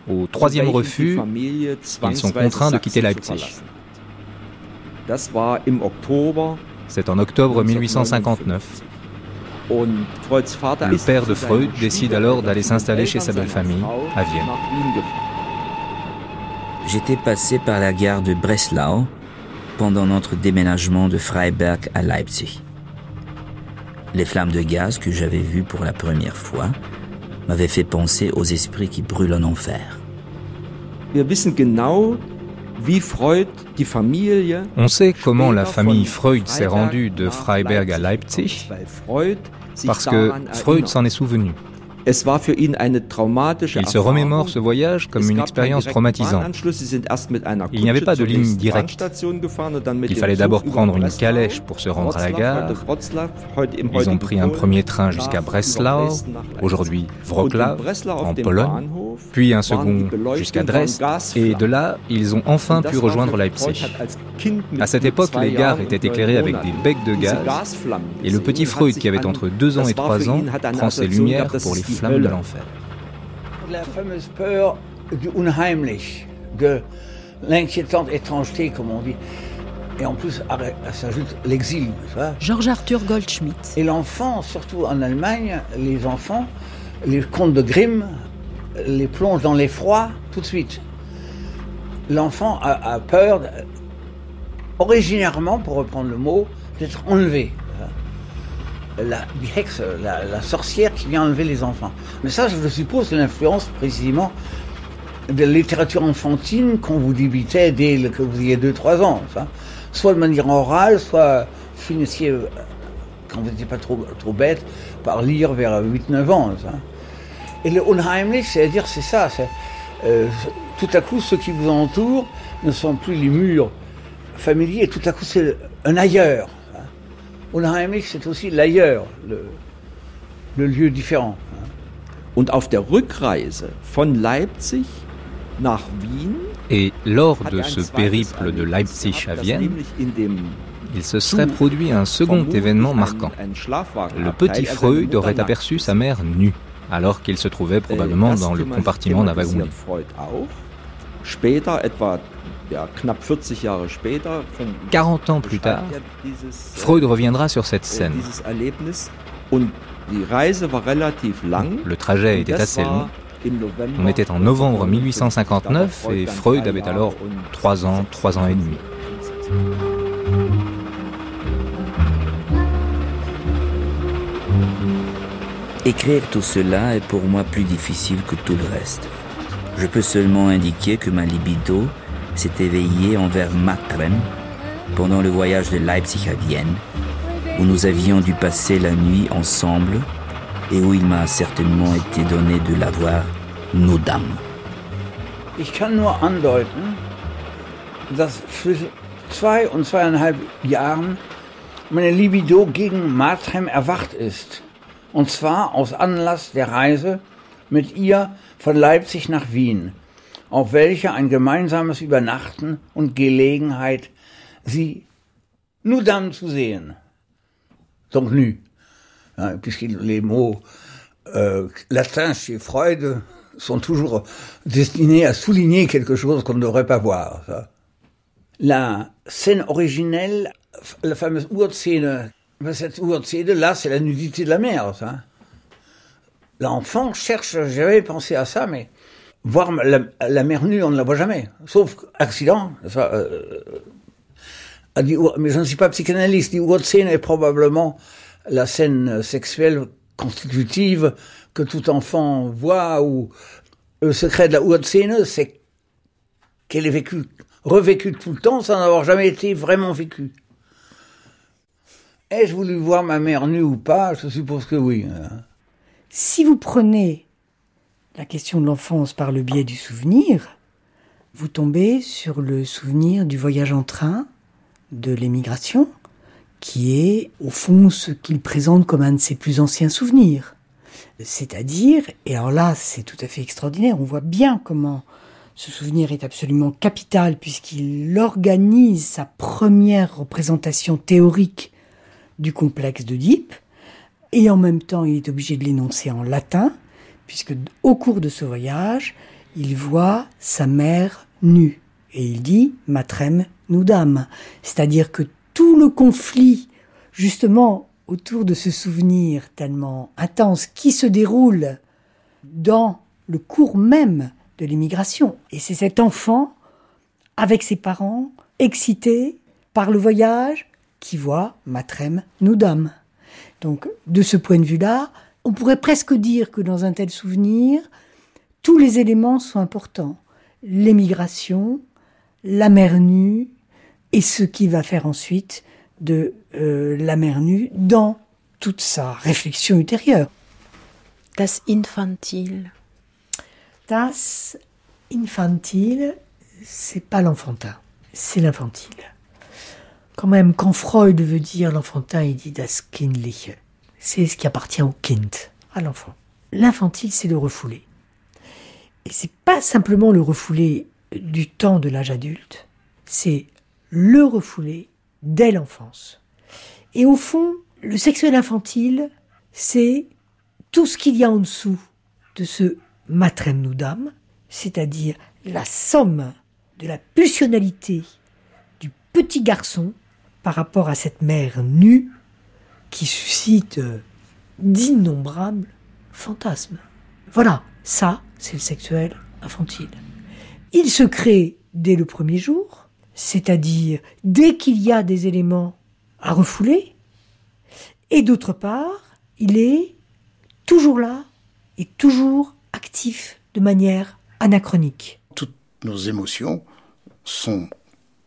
Au troisième refus, ils sont contraints de quitter Leipzig. C'est en octobre 1859. Le père de Freud décide alors d'aller s'installer chez sa belle-famille à Vienne.
J'étais passé par la gare de Breslau pendant notre déménagement de Freiberg à Leipzig. Les flammes de gaz que j'avais vues pour la première fois m'avaient fait penser aux esprits qui brûlent en enfer.
On sait comment la famille Freud s'est rendue de Freiberg à Leipzig parce que Freud s'en est souvenu. Il se remémore ce voyage comme une expérience traumatisante. Il n'y avait pas de ligne directe. Il fallait d'abord prendre une calèche pour se rendre à la gare. Ils ont pris un premier train jusqu'à Breslau, aujourd'hui Wroclaw, en Pologne, puis un second jusqu'à Dresde, et de là, ils ont enfin pu rejoindre Leipzig. À cette époque, les gares étaient éclairées avec des becs de gaz, et le petit Freud, qui avait entre 2 ans et 3 ans, prend ses lumières pour les flammes de l'enfer.
La fameuse peur du unheimlich, de l'inquiétante étrangeté, comme on dit. Et en plus, s'ajoute l'exil.
Georges Arthur Goldschmidt.
Et l'enfant, surtout en Allemagne, les enfants, les contes de Grimm, les plongent dans l'effroi tout de suite. L'enfant a, a, peur, originairement, pour reprendre le mot, d'être enlevé. La la, sorcière qui vient enlever les enfants. Mais ça, je suppose, c'est l'influence précisément de la littérature enfantine qu'on vous débitait dès que vous ayez 2-3 ans. Soit de manière orale, soit finissiez, quand vous n'étiez pas trop, trop bête, par lire vers 8-9 ans. Et le Unheimlich, c'est-à-dire, c'est ça. Euh, tout à coup, ceux qui vous entourent ne sont plus les murs familiers, tout à coup, c'est un ailleurs.
Und auf der Rückreise von Leipzig nach Wien,
et lors de ce périple de Leipzig à Vienne, il se serait produit un second événement marquant. Le petit Freud aurait aperçu sa mère nue, alors qu'il se trouvait probablement dans le compartiment d'un wagon. 40 ans plus tard, Freud reviendra sur cette scène. Le trajet était assez long. On était en novembre 1859 et Freud avait alors 3 ans, 3 ans et demi.
Écrire tout cela est pour moi plus difficile que tout le reste. Je peux seulement indiquer que ma libido s'est éveillée envers Matrem pendant le voyage de Leipzig à Vienne, où nous avions dû passer la nuit ensemble et où il m'a certainement été donné de la voir nos dames.
Ich kann nur andeuten, dass zwischen zwei und zweieinhalb Jahren meine Libido gegen Matrem erwacht ist. und zwar aus Anlass der Reise mit ihr von Leipzig nach Wien, auf welche ein gemeinsames Übernachten und Gelegenheit sie nous dames zu sehen. Donc nu. Puisque les mots euh, latins chez Freud sont toujours destinés à souligner quelque chose qu'on ne devrait pas voir. La scène originelle, la fameuse Urzene cette ouverture-là, c'est la nudité de la mère, ça. L'enfant cherche, j'avais pensé à ça, mais voir la, mère nue, on ne la voit jamais. Sauf accident. Ça, euh, mais je ne suis pas psychanalyste. Die Urzene est probablement la scène sexuelle constitutive que tout enfant voit, ou le secret de la Urzene, c'est qu'elle est vécue, revécue tout le temps sans avoir jamais été vraiment vécue. Ai-je voulu voir ma mère nue ou pas? Je suppose que oui. Hein.
Si vous prenez la question de l'enfance par le biais du souvenir, vous tombez sur le souvenir du voyage en train, de l'émigration, qui est au fond ce qu'il présente comme un de ses plus anciens souvenirs. C'est-à-dire, et alors là c'est tout à fait extraordinaire, on voit bien comment ce souvenir est absolument capital puisqu'il organise sa première représentation théorique du complexe d'Oedipe, et en même temps il est obligé de l'énoncer en latin, puisque au cours de ce voyage, il voit sa mère nue, et il dit matrem nudam, c'est-à-dire que tout le conflit, justement, autour de ce souvenir tellement intense qui se déroule dans le cours même de l'immigration. Et c'est cet enfant, avec ses parents, excité par le voyage, qui voit Matrem Nudam. Donc, de ce point de vue-là, on pourrait presque dire que dans un tel souvenir, tous les éléments sont importants. L'émigration, la mer nue, et ce qui va faire ensuite de euh, la mer nue dans toute sa réflexion ultérieure.
Das Infantil.
Das Infantil, c'est pas l'enfantin, c'est l'infantile. Quand même, quand Freud veut dire l'enfantin, il dit das Kindliche. C'est ce qui appartient au Kind, à l'enfant. L'infantile, c'est le refoulé. Et c'est pas simplement le refoulé du temps de l'âge adulte, c'est le refoulé dès l'enfance. Et au fond, le sexuel infantile, c'est tout ce qu'il y a en dessous de ce matrem c'est-à-dire la somme de la pulsionalité du petit garçon par rapport à cette mère nue qui suscite euh, d'innombrables fantasmes. Voilà, ça, c'est le sexuel infantile. Il se crée dès le premier jour, c'est-à-dire dès qu'il y a des éléments à refouler, Et d'autre part, il est toujours là et toujours actif de manière anachronique.
Toutes nos émotions sont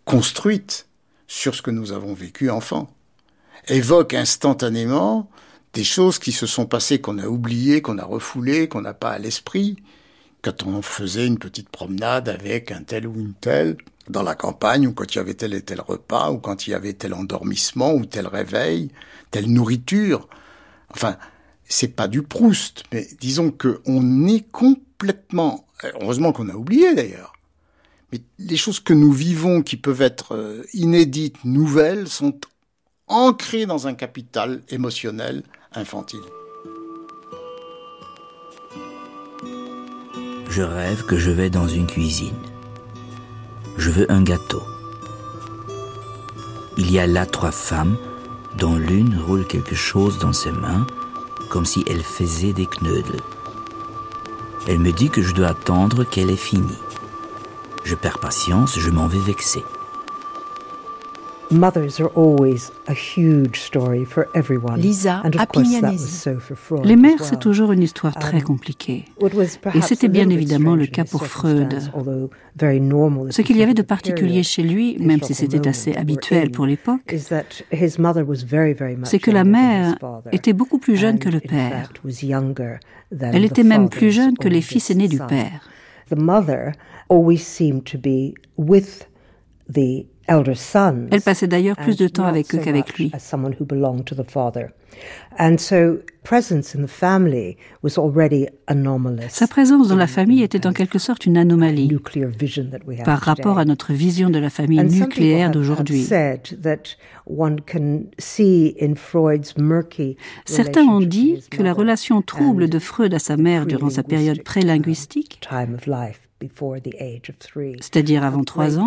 construites sur ce que nous avons vécu enfant. Évoquent instantanément des choses qui se sont passées, qu'on a oubliées, qu'on a refoulées, qu'on n'a pas à l'esprit. Quand on faisait une petite promenade avec un tel ou une telle dans la campagne, ou quand il y avait tel et tel repas, ou quand il y avait tel endormissement, ou tel réveil, telle nourriture. Enfin, c'est pas du Proust, mais disons que on est complètement, heureusement qu'on a oublié d'ailleurs, mais les choses que nous vivons qui peuvent être euh, inédites, nouvelles, sont ancrées dans un capital émotionnel infantile.
Je rêve que je vais dans une cuisine. Je veux un gâteau. Il y a là trois femmes, dont l'une roule quelque chose dans ses mains, comme si elle faisait des knuddels. Elle me dit que je dois attendre qu'elle ait fini. Je perds patience, je m'en vais vexer.
Lisa
Les mères, c'est toujours une histoire très um, compliquée. Et c'était bien évidemment le cas pour Freud. Ce qu'il y avait de particulier chez lui, même si c'était assez habituel pour l'époque, c'est que la mère était beaucoup plus jeune que le père. Elle était même plus jeune que les fils aînés du père. Elle passait d'ailleurs plus de temps avec eux qu'avec lui. Sa présence dans la famille était en quelque sorte une anomalie par rapport à notre vision de la famille nucléaire d'aujourd'hui. Certains ont dit que la relation trouble de Freud à sa mère durant sa période prélinguistique c'est-à-dire avant trois ans,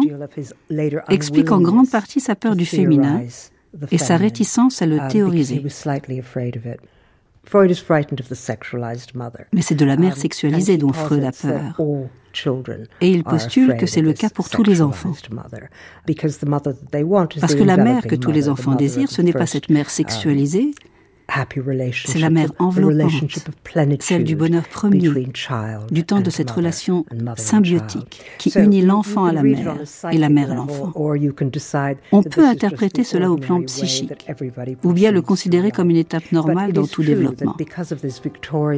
explique en grande partie sa peur du féminin et sa réticence à le um, théoriser. Mais c'est de la mère sexualisée dont Freud a peur. Et il postule que c'est le cas pour tous les enfants. Parce que la mère que tous les enfants désirent, ce n'est pas cette mère um, sexualisée, c'est la mère enveloppante, celle du bonheur premier, du temps de cette relation symbiotique qui unit l'enfant à la mère et la mère à l'enfant. On peut interpréter cela au plan psychique, ou bien le considérer comme une étape normale dans tout développement.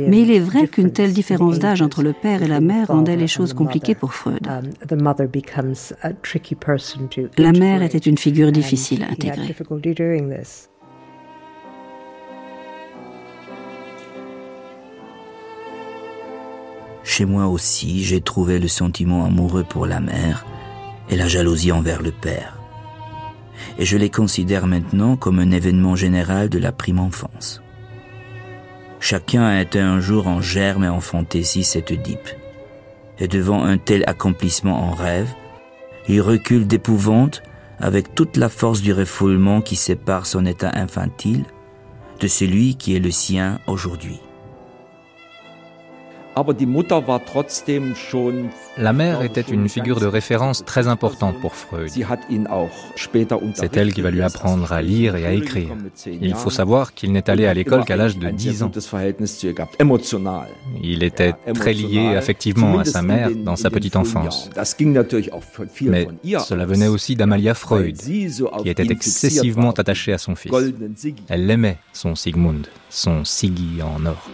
Mais il est vrai qu'une telle différence d'âge entre le père et la mère rendait les choses compliquées pour Freud. Um, la mère était une figure difficile à intégrer.
Chez moi aussi, j'ai trouvé le sentiment amoureux pour la mère et la jalousie envers le père. Et je les considère maintenant comme un événement général de la prime enfance. Chacun a été un jour en germe et en fantaisie cette Oedipe. Et devant un tel accomplissement en rêve, il recule d'épouvante avec toute la force du refoulement qui sépare son état infantile de celui qui est le sien aujourd'hui.
La mère était une figure de référence très importante pour Freud. C'est elle qui va lui apprendre à lire et à écrire. Il faut savoir qu'il n'est allé à l'école qu'à l'âge de 10 ans. Il était très lié affectivement à sa mère dans sa petite enfance. Mais cela venait aussi d'Amalia Freud, qui était excessivement attachée à son fils. Elle l'aimait, son Sigmund, son Siggy en or.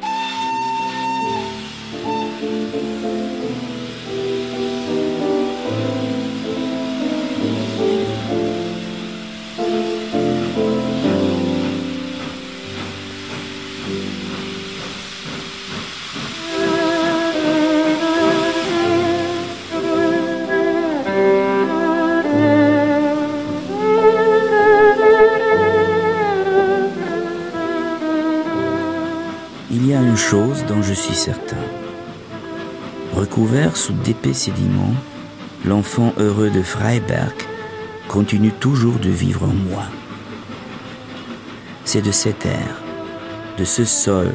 Suis certain. Recouvert sous d'épais sédiments, l'enfant heureux de Freiberg continue toujours de vivre en moi. C'est de cet air, de ce sol,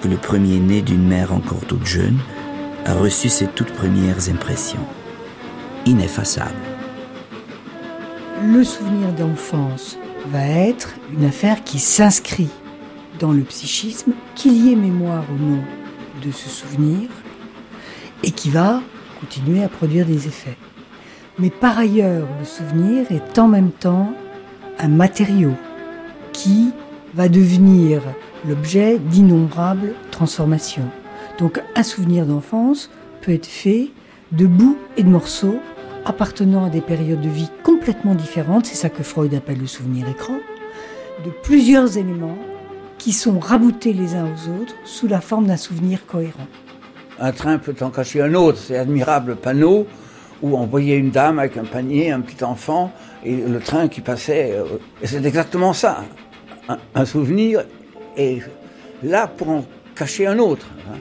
que le premier-né d'une mère encore toute jeune a reçu ses toutes premières impressions, ineffaçables.
Le souvenir d'enfance va être une affaire qui s'inscrit dans le psychisme, qu'il y ait mémoire ou non de ce souvenir, et qui va continuer à produire des effets. Mais par ailleurs, le souvenir est en même temps un matériau qui va devenir l'objet d'innombrables transformations. Donc un souvenir d'enfance peut être fait de bouts et de morceaux appartenant à des périodes de vie complètement différentes, c'est ça que Freud appelle le souvenir écran, de plusieurs éléments qui sont raboutés les uns aux autres sous la forme d'un souvenir cohérent.
Un train peut en cacher un autre, c'est admirable panneau où on voyait une dame avec un panier, un petit enfant, et le train qui passait. Euh, et c'est exactement ça. Un, souvenir est là pour en cacher un autre. Hein.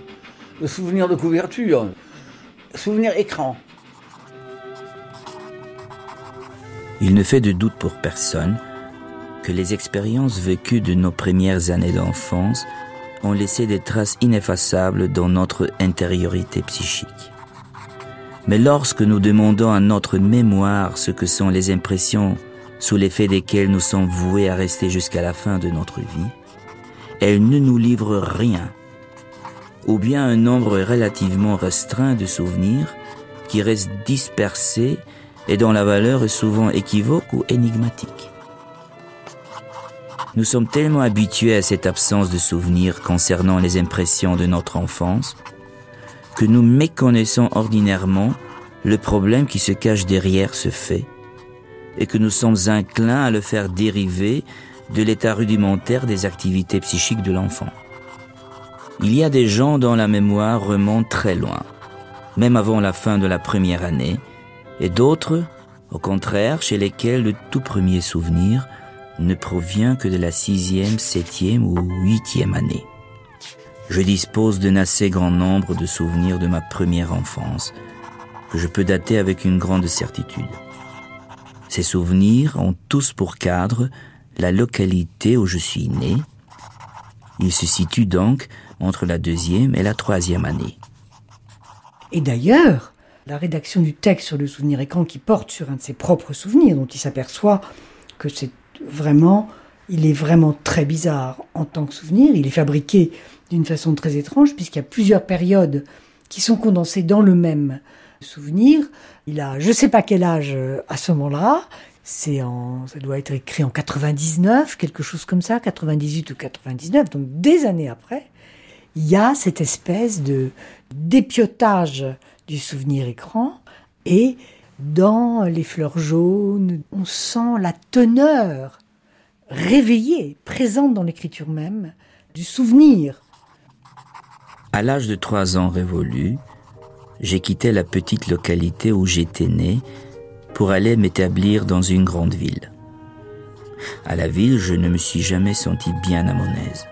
Le souvenir de couverture, souvenir écran.
Il ne fait de doute pour personne que les expériences vécues de nos premières années d'enfance ont laissé des traces ineffaçables dans notre intériorité psychique. Mais lorsque nous demandons à notre mémoire ce que sont les impressions sous l'effet desquelles nous sommes voués à rester jusqu'à la fin de notre vie, elle ne nous livre rien, ou bien un nombre relativement restreint de souvenirs qui restent dispersés et dont la valeur est souvent équivoque ou énigmatique. Nous sommes tellement habitués à cette absence de souvenirs concernant les impressions de notre enfance que nous méconnaissons ordinairement le problème qui se cache derrière ce fait et que nous sommes inclins à le faire dériver de l'état rudimentaire des activités psychiques de l'enfant. Il y a des gens dont la mémoire remonte très loin, même avant la fin de la première année, et d'autres, au contraire, chez lesquels le tout premier souvenir ne provient que de la sixième, septième ou huitième année. Je dispose d'un assez grand nombre de souvenirs de ma première enfance, que je peux dater avec une grande certitude. Ces souvenirs ont tous pour cadre la localité où je suis né. Ils se situent donc entre la deuxième et la troisième année.
Et d'ailleurs, la rédaction du texte sur le souvenir écran qui porte sur un de ses propres souvenirs, dont il s'aperçoit que c'est vraiment, il est vraiment très bizarre en tant que souvenir. Il est fabriqué d'une façon très étrange puisqu'il y a plusieurs périodes qui sont condensées dans le même souvenir. Il a je sais pas quel âge euh, à ce moment-là. C'est en, ça doit être écrit en 99, quelque chose comme ça, 98 ou 99, donc des années après. Il y a cette espèce de dépiotage du souvenir écran et dans les fleurs jaunes, on sent la teneur réveillée, présente dans l'écriture même, du souvenir.
À l'âge de trois ans révolu, j'ai quitté la petite localité où j'étais né pour aller m'établir dans une grande ville. À la ville, je ne me suis jamais senti bien à mon aise.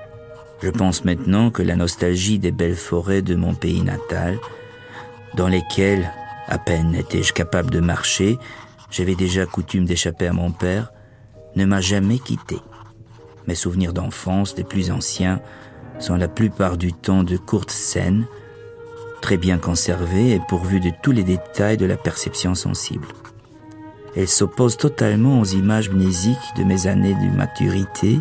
Je pense maintenant que la nostalgie des belles forêts de mon pays natal, dans lesquelles à peine étais-je capable de marcher, j'avais déjà coutume d'échapper à mon père, ne m'a jamais quitté. Mes souvenirs d'enfance, les plus anciens, sont la plupart du temps de courtes scènes, très bien conservées et pourvues de tous les détails de la perception sensible. Elles s'opposent totalement aux images mnésiques de mes années de maturité,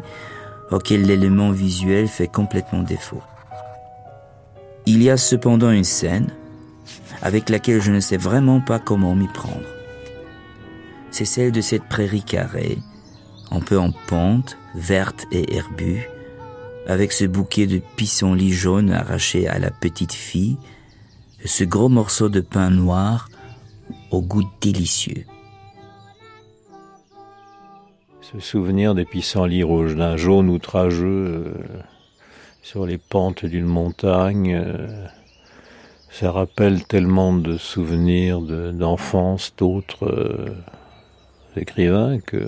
auxquelles l'élément visuel fait complètement défaut. Il y a cependant une scène, avec laquelle je ne sais vraiment pas comment m'y prendre. C'est celle de cette prairie carrée, un peu en pente, verte et herbue, avec ce bouquet de pissenlits jaunes arraché à la petite fille, ce gros morceau de pain noir au goût délicieux.
Ce souvenir des pissenlits rouges, d'un jaune outrageux euh, sur les pentes d'une montagne, euh, ça rappelle tellement de souvenirs d'enfance d'autres euh, écrivains que...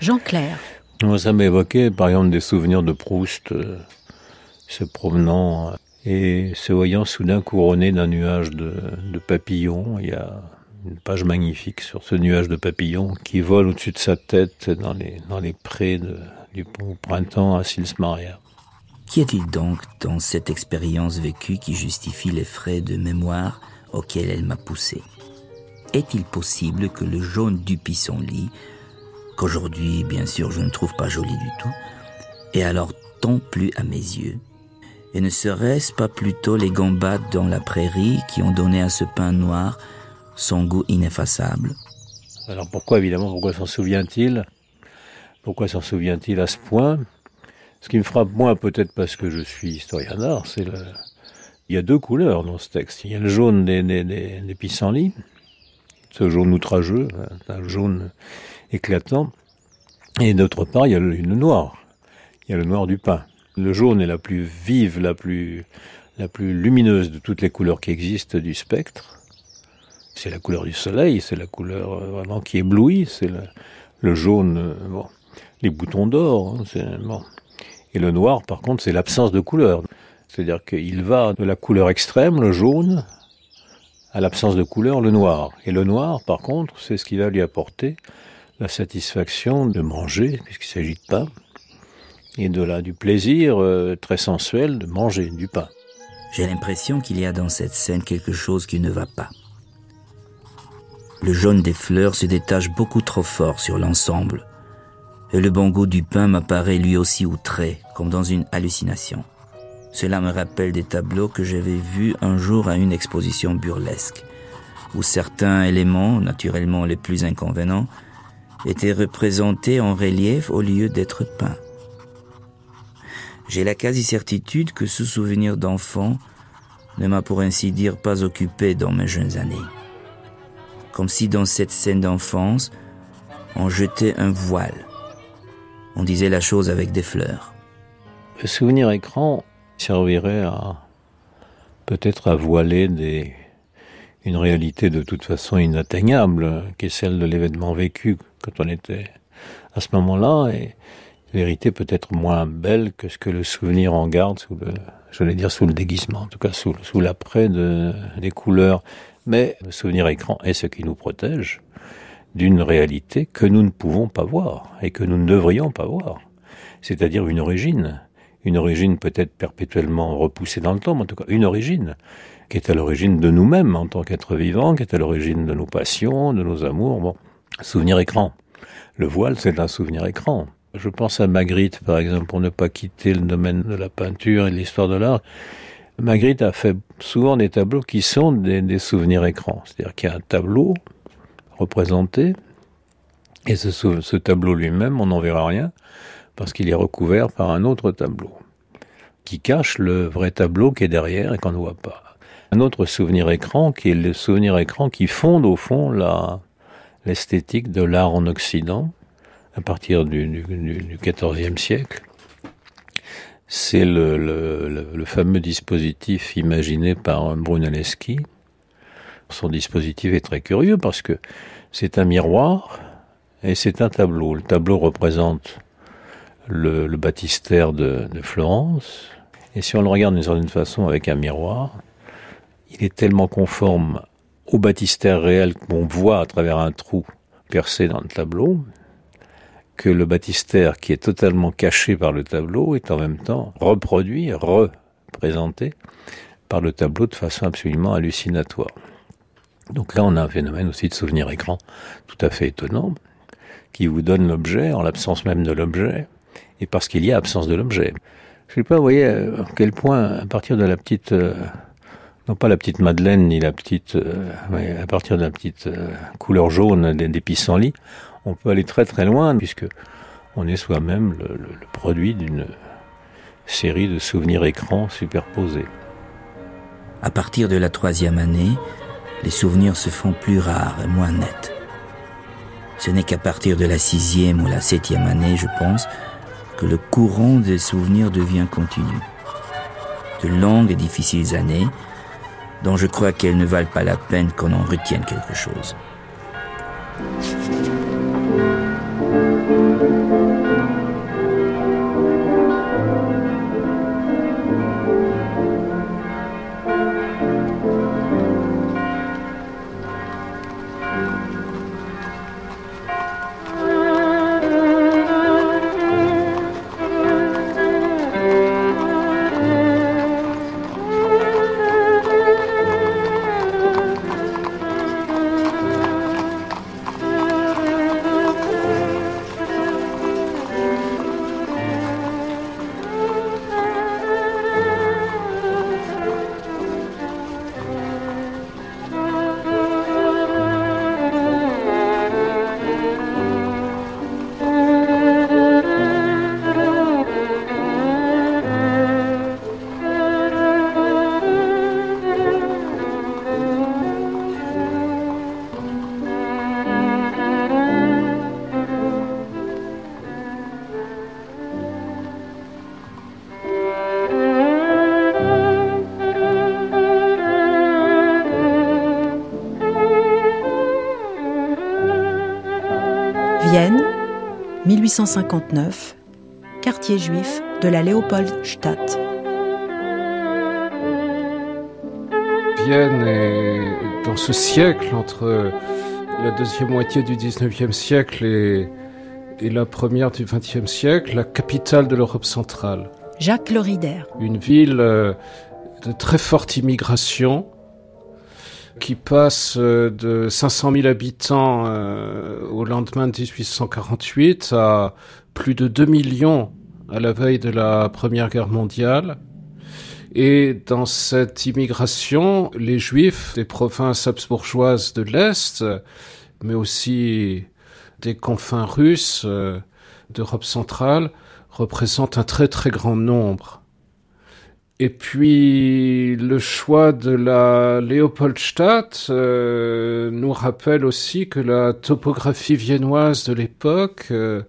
Jean Clair.
Moi, ça m'évoquait par exemple des souvenirs de Proust euh, se promenant et se voyant soudain couronné d'un nuage de, de, papillons. Il y a une page magnifique sur ce nuage de papillons qui vole au-dessus de sa tête dans les, dans les prés de, du printemps à Sils Maria.
Qu'y a-t-il donc dans cette expérience vécue qui justifie les frais de mémoire auxquels elle m'a poussé? Est-il possible que le jaune du pissenlit, qu'aujourd'hui bien sûr je ne trouve pas joli du tout, ait alors tant plu à mes yeux? Et ne serait-ce pas plutôt les gambades dans la prairie qui ont donné à ce pain noir son goût ineffaçable?
Alors pourquoi, évidemment, pourquoi s'en souvient-il? Pourquoi s'en souvient-il à ce point? Ce qui me frappe moins, peut-être parce que je suis historien d'art, c'est le... Il y a deux couleurs dans ce texte. Il y a le jaune des, des, des pissenlits, ce jaune outrageux, un jaune éclatant, et d'autre part, il y a le, noir. Il y a le noir du pain. Le jaune est la plus vive, la plus, lumineuse de toutes les couleurs qui existent du spectre. C'est la couleur du soleil, c'est la couleur euh, vraiment qui éblouit, c'est le, jaune, euh, bon, les boutons d'or, hein, bon. Et le noir, par contre, c'est l'absence de couleur. C'est-à-dire qu'il va de la couleur extrême, le jaune, à l'absence de couleur, le noir. Et le noir, par contre, c'est ce qui va lui apporter la satisfaction de manger, puisqu'il s'agit de pain, et de là du plaisir euh, très sensuel de manger du pain.
J'ai l'impression qu'il y a dans cette scène quelque chose qui ne va pas. Le jaune des fleurs se détache beaucoup trop fort sur l'ensemble, et le bon goût du pain m'apparaît lui aussi outré, comme dans une hallucination. Cela me rappelle des tableaux que j'avais vus un jour à une exposition burlesque, où certains éléments, naturellement les plus inconvénients, était représenté en relief au lieu d'être peint. J'ai la quasi-certitude que ce souvenir d'enfant ne m'a pour ainsi dire pas occupé dans mes jeunes années. Comme si dans cette scène d'enfance, on jetait un voile. On disait la chose avec des fleurs.
Le souvenir écran servirait à peut-être à voiler des, une réalité de toute façon inatteignable, qui est celle de l'événement vécu quand on était à ce moment-là, et vérité peut-être moins belle que ce que le souvenir en garde sous le, j'allais dire sous le déguisement, en tout cas sous, sous l'après de, des couleurs. Mais le souvenir écran est ce qui nous protège d'une réalité que nous ne pouvons pas voir et que nous ne devrions pas voir. C'est-à-dire une origine. Une origine peut-être perpétuellement repoussée dans le temps, mais en tout cas une origine qui est à l'origine de nous-mêmes en tant qu'êtres vivants, qui est à l'origine de nos passions, de nos amours. Bon, souvenir écran. Le voile, c'est un souvenir écran. Je pense à Magritte, par exemple, pour ne pas quitter le domaine de la peinture et de l'histoire de l'art. Magritte a fait souvent des tableaux qui sont des, souvenirs écrans. C'est-à-dire qu'il y a un tableau représenté, et ce, tableau lui-même, on n'en verra rien, parce qu'il est recouvert par un autre tableau, qui cache le vrai tableau qui est derrière et qu'on ne voit pas un autre souvenir écran qui est le souvenir écran qui fonde au fond la l'esthétique de l'art en Occident à partir du, XIVe siècle. C'est le, le, fameux dispositif imaginé par Brunelleschi. Son dispositif est très curieux parce que c'est un miroir et c'est un tableau. Le tableau représente le, baptistère de Florence. Et si on le regarde d'une certaine façon avec un miroir, il est tellement conforme au baptistère réel qu'on voit à travers un trou percé dans le tableau, que le baptistère qui est totalement caché par le tableau est en même temps reproduit, représenté par le tableau de façon absolument hallucinatoire. Donc là, on a un phénomène aussi de souvenir écran tout à fait étonnant, qui vous donne l'objet en l'absence même de l'objet, et parce qu'il y a absence de l'objet. Je ne sais pas, vous voyez à quel point, à partir de la petite euh, non pas la petite Madeleine ni la petite, euh, à partir de la petite euh, couleur jaune des, des, pissenlits, on peut aller très très loin puisque on est soi-même le, produit d'une série de souvenirs écrans superposés.
À partir de la troisième année, les souvenirs se font plus rares et moins nets. Ce n'est qu'à partir de la sixième ou la septième année, je pense, que le courant des souvenirs devient continu. De longues et difficiles années, dont je crois qu'elles ne valent pas la peine qu'on en retienne quelque chose.
Vienne, 1859, quartier juif de la Leopoldstadt.
Vienne est dans ce siècle entre la deuxième moitié du 19e siècle et, et la première du 20e siècle, la capitale de l'Europe centrale.
Jacques Lorider.
Une ville euh, de très forte immigration qui passe euh, de 500 000 habitants euh, au lendemain de 1848 à plus de 2 millions à la veille de la Première Guerre mondiale. Et dans cette immigration, les Juifs des provinces habsbourgeoises de l'Est, mais aussi des confins russes euh, d'Europe centrale, représentent un très très grand nombre. Et puis le choix de la Léopoldstadt euh, nous rappelle aussi que la topographie viennoise de l'époque euh,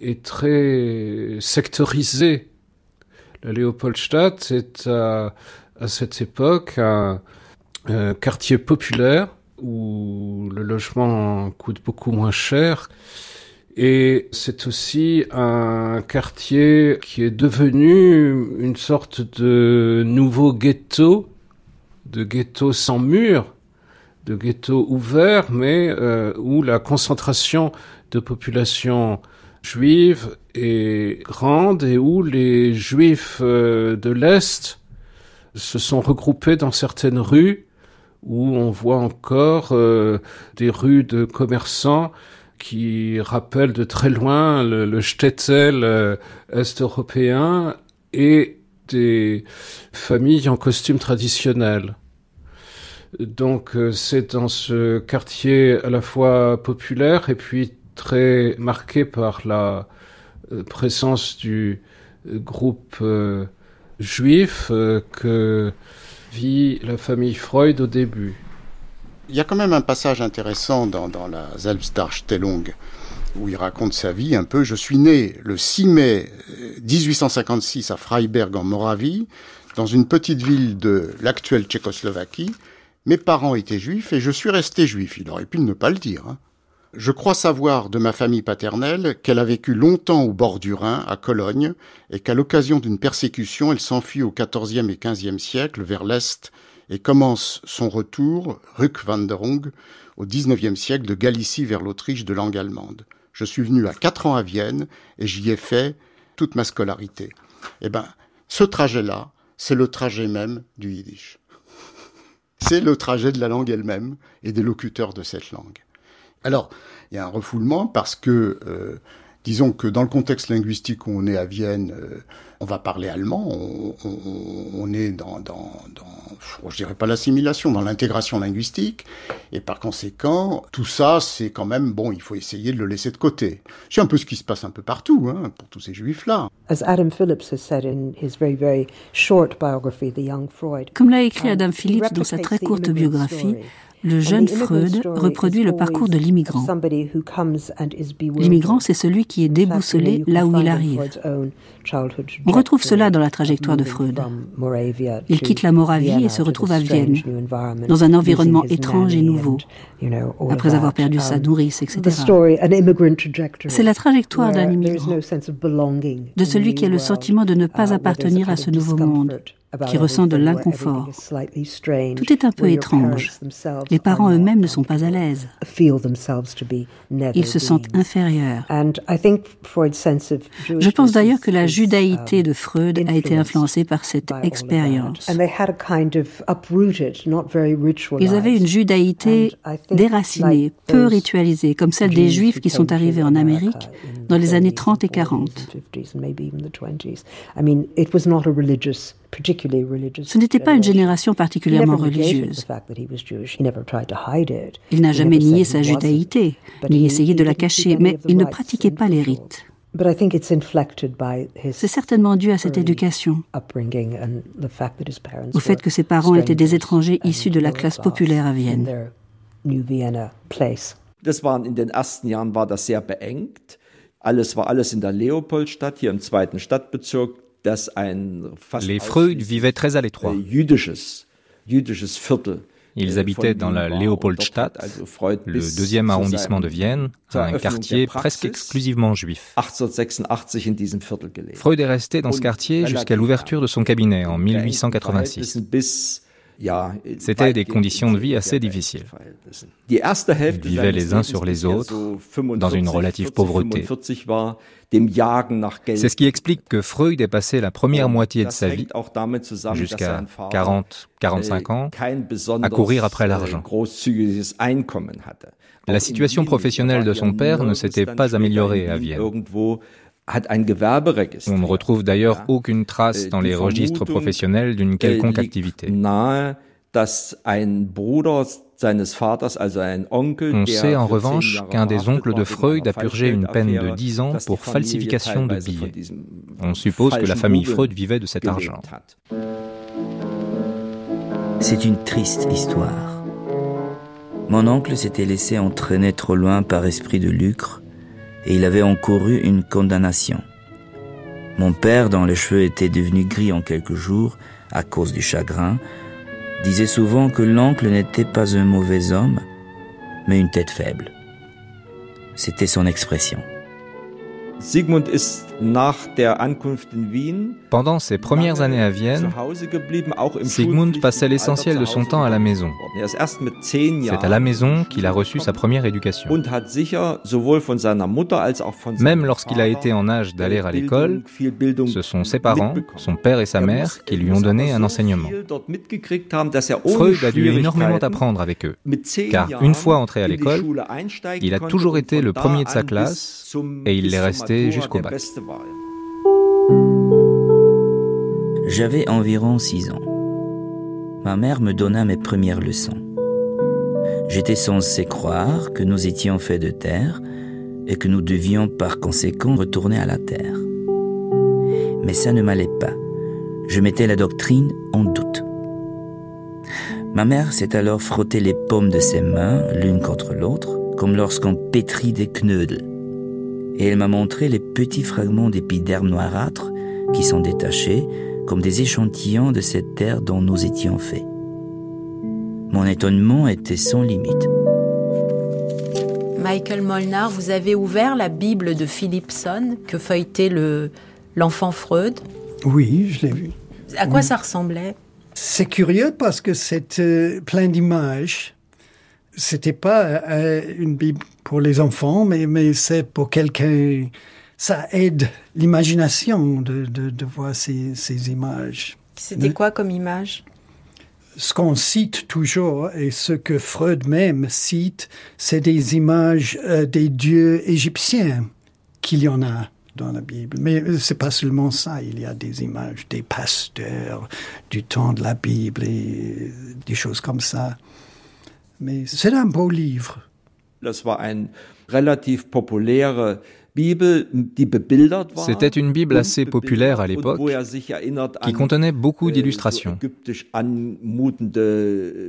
est très sectorisée. La Léopoldstadt est à, à cette époque un, quartier populaire où le logement coûte beaucoup moins cher et c'est aussi un quartier qui est devenu une sorte de nouveau ghetto, de ghetto sans mur, de ghetto ouvert, mais euh, où la concentration de population juive est grande et où les juifs euh, de l'Est se sont regroupés dans certaines rues où on voit encore euh, des rues de commerçants qui rappelle de très loin le, le shtetl euh, est-européen et des familles en costume traditionnel. Donc euh, c'est dans ce quartier à la fois populaire et puis très marqué par la euh, présence du groupe juif que vit la famille Freud au début.
Il y a quand même un passage intéressant dans, dans la Selbstdarstellung où il raconte sa vie un peu. Je suis né le 6 mai 1856 euh, à Freiberg en Moravie, dans une petite ville de l'actuelle Tchécoslovaquie. Mes parents étaient juifs et je suis resté juif. Il aurait pu ne pas le dire. Hein. Je crois savoir de ma famille paternelle qu'elle a vécu longtemps au bord du Rhin, à Cologne, et qu'à l'occasion d'une persécution, elle s'enfuit au XIVe et XVe siècle vers l'Est et commence son retour, Rückwanderung, au XIXe siècle de Galicie vers l'Autriche de langue allemande. Je suis venu à quatre ans à Vienne et j'y ai fait toute ma scolarité. Eh ben, ce trajet-là, c'est le trajet même du yiddish. C'est le trajet de la langue elle-même et des locuteurs de cette langue. Alors, il y a un refoulement parce que euh, Disons que dans le contexte linguistique où on est à Vienne, euh, on va parler allemand, on, on, on est dans, dans, dans, je dirais pas l'assimilation, dans l'intégration linguistique, et par conséquent, tout ça, c'est quand même, bon, il faut essayer de le laisser de côté. C'est un peu ce qui se passe un peu partout, hein, pour tous ces juifs-là.
Comme l'a écrit Adam Phillips dans sa très courte biographie, le jeune Freud reproduit le parcours de l'immigrant. L'immigrant, c'est celui qui est déboussolé là où il arrive. On retrouve cela dans la trajectoire de Freud. Il quitte la Moravie et se retrouve à Vienne, dans un environnement étrange et nouveau, après avoir perdu sa um, nourrice, etc. C'est la trajectoire d'un immigrant, de celui qui a le sentiment de ne pas uh, appartenir à ce nouveau monde qui ressent de l'inconfort. Tout est un peu étrange. Les parents eux-mêmes ne sont pas à l'aise. Ils se sentent inférieurs. Je pense d'ailleurs que la judaïté de Freud a été influencée par cette expérience. Ils avaient une judaïté déracinée, peu ritualisée, comme celle des Juifs qui sont arrivés en Amérique dans les années 30 et 40. Ce n'était pas une génération particulièrement religieuse. Il n'a jamais nié sa judaïté, ni essayé de la cacher, mais il ne pratiquait pas les rites. C'est certainement dû à cette éducation, au fait que ses parents étaient des étrangers issus de la classe populaire à Vienne.
Alles war alles in der Leopoldstadt, hier im zweiten Stadtbezirk.
Les Freud vivaient très à l'étroit.
Ils habitaient dans la Leopoldstadt, le deuxième arrondissement de Vienne, un quartier presque exclusivement juif. Freud est resté dans ce quartier jusqu'à l'ouverture de son cabinet en 1886. C'était des conditions de vie assez difficiles. Ils vivaient les uns sur les autres dans une relative pauvreté. C'est ce qui explique que Freud ait passé la première moitié de sa vie, jusqu'à 40-45 ans, à courir après l'argent. La situation professionnelle de son père ne s'était pas améliorée à Vienne. On ne retrouve d'ailleurs aucune trace dans les registres professionnels d'une quelconque activité. On sait en revanche qu'un des oncles de Freud a purgé une peine de 10 ans pour falsification de billets. On suppose que la famille Freud vivait de cet argent.
C'est une triste histoire. Mon oncle s'était laissé entraîner trop loin par esprit de lucre et il avait encouru une condamnation. Mon père, dont les cheveux étaient devenus gris en quelques jours à cause du chagrin, disait souvent que l'oncle n'était pas un mauvais homme, mais une tête faible. C'était son expression.
Pendant ses premières années à Vienne, Sigmund passait l'essentiel de son temps à la maison.
Er
C'est à la maison qu'il a reçu sa première éducation. Même lorsqu'il a été en âge d'aller à l'école, ce sont ses parents, son père et sa
er
mère, qui lui ont donné un enseignement.
Er
Freud a dû énormément apprendre avec eux, car une fois entré à l'école, il a toujours été le premier de sa classe et il l'est resté jusqu'au bac.
J'avais environ six ans. Ma mère me donna mes premières leçons. J'étais censé croire que nous étions faits de terre et que nous devions par conséquent retourner à la terre. Mais ça ne m'allait pas. Je mettais la doctrine en doute. Ma mère s'est alors frotté les paumes de ses mains l'une contre l'autre, comme lorsqu'on pétrit des knödel et elle m'a montré les petits fragments d'épiderme noirâtre qui sont détachés comme des échantillons de cette terre dont nous étions faits. Mon étonnement était sans limite.
Michael Molnar, vous avez ouvert la Bible de Philipson que feuilletait le, l'enfant Freud.
Oui, je l'ai vu.
À quoi ça ressemblait?
C'est curieux parce que c'est euh, plein d'images c'était pas euh, une Bible pour les enfants, mais, mais c'est pour quelqu'un. Ça aide l'imagination de, de, de, voir ces, ces images.
C'était quoi comme image?
Ce qu'on cite toujours et ce que Freud même cite, c'est des images euh, des dieux égyptiens qu'il y en a dans la Bible. Mais c'est pas seulement ça, il y a des images des pasteurs du temps de la Bible et des choses comme ça. Mais c'est un beau livre.
C'était une Bible assez populaire à l'époque
er
qui contenait beaucoup äh, d'illustrations.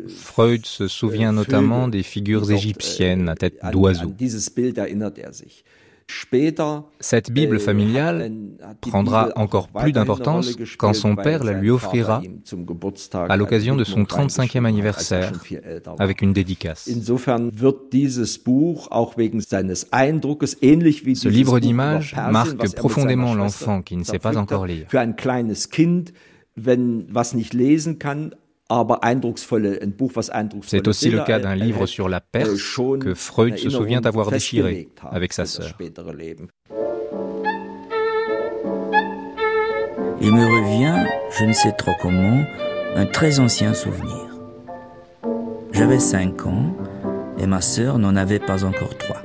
Freud se souvient äh, notamment des figures äh, égyptiennes à tête d'oiseau. Cette Bible familiale prendra encore plus d'importance quand son père la lui offrira à l'occasion de son 35e anniversaire avec une dédicace. Ce livre d'images marque profondément l'enfant qui ne sait pas encore lire. C'est aussi le cas d'un livre sur la Perse que Freud se souvient avoir déchiré avec sa sœur.
Il me revient, je ne sais trop comment, un très ancien souvenir. J'avais cinq ans et ma sœur n'en avait pas encore trois.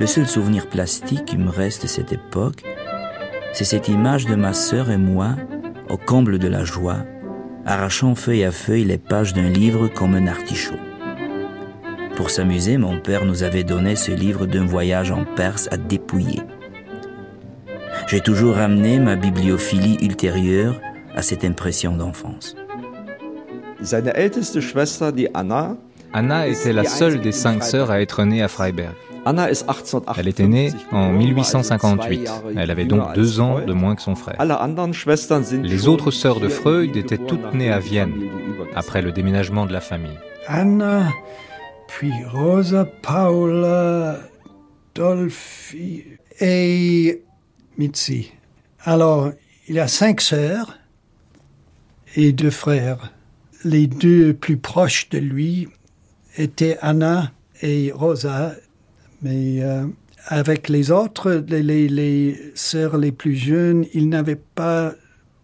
Le seul souvenir plastique qui me reste de cette époque, c'est cette image de ma sœur et moi au comble de la joie arrachant feuille à feuille les pages d'un livre comme un artichaut. Pour s'amuser, mon père nous avait donné ce livre d'un voyage en Perse à dépouiller. J'ai toujours ramené ma bibliophilie ultérieure à cette impression d'enfance.
Anna était la seule des cinq sœurs à être née à Freiberg. Elle était née en 1858. Elle avait donc deux ans de moins que son frère. Les autres sœurs de Freud étaient toutes nées à Vienne. après le déménagement de la famille.
Anna, puis Rosa Paula, Dolphy et Mitzi. Alors, il a cinq sœurs et deux frères. Les deux plus proches de lui étaient Anna et Rosa, mais euh, avec les autres, les, sœurs les plus jeunes, il n'avait pas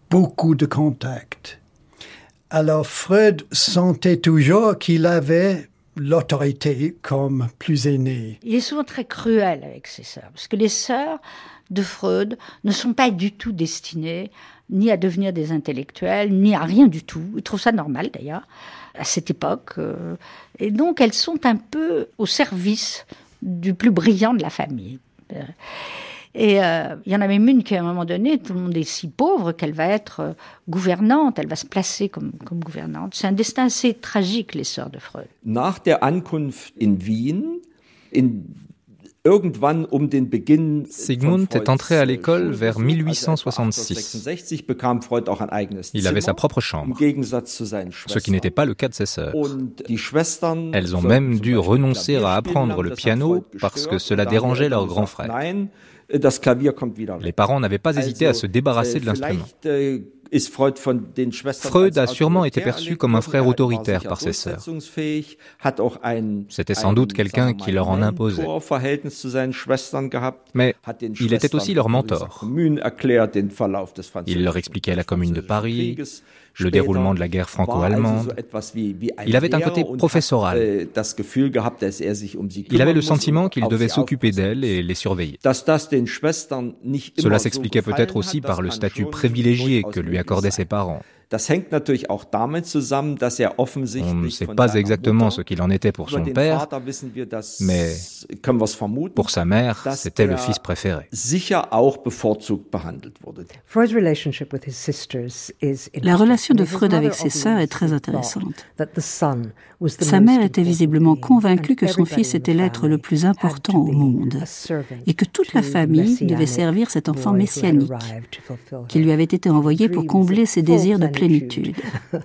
beaucoup de contact. Alors Freud sentait toujours qu'il avait l'autorité comme plus aîné.
Il est souvent très cruel avec ses sœurs, parce que les sœurs de Freud ne sont pas du tout destinées ni à devenir des intellectuels, ni à rien du tout. Il trouve ça normal d'ailleurs, à cette époque. Euh, et donc elles sont un peu au service du plus brillant de la famille. Et euh, il y en a même une qui, à un moment donné, tout le monde est si pauvre qu'elle va être euh, gouvernante, elle va se placer comme, gouvernante. C'est un destin assez tragique, les sœurs de Freud.
Nach der Ankunft in Wien,
Sigmund est entré à l'école vers 1866. Il avait sa propre chambre, ce qui n'était pas le cas de ses sœurs. Elles ont même dû renoncer à apprendre le piano parce que cela dérangeait leur grand frère. Les parents n'avaient pas hésité à se débarrasser de l'instrument. Freud a sûrement été perçu comme un frère autoritaire par ses sœurs. C'était sans doute quelqu'un qui leur en imposait. Mais il était aussi leur mentor. Il leur expliquait la commune de Paris, le déroulement de la guerre franco-allemande. Il avait un côté professoral. Äh, er um Il avait le sentiment qu'il devait s'occuper d'elles et les surveiller. Cela s'expliquait peut-être aussi par le statut privilégié que lui accordaient ses parents. Er On ne sait pas exactement ce qu'il en était pour son père, mais pour sa mère, c'était le fils préféré.
La relation de Freud avec ses sœurs est très intéressante. Sa mère était visiblement convaincue que son fils était l'être le plus important au monde et que toute la famille devait servir cet enfant messianique qui lui avait été envoyé pour combler ses désirs de plénitude. [laughs]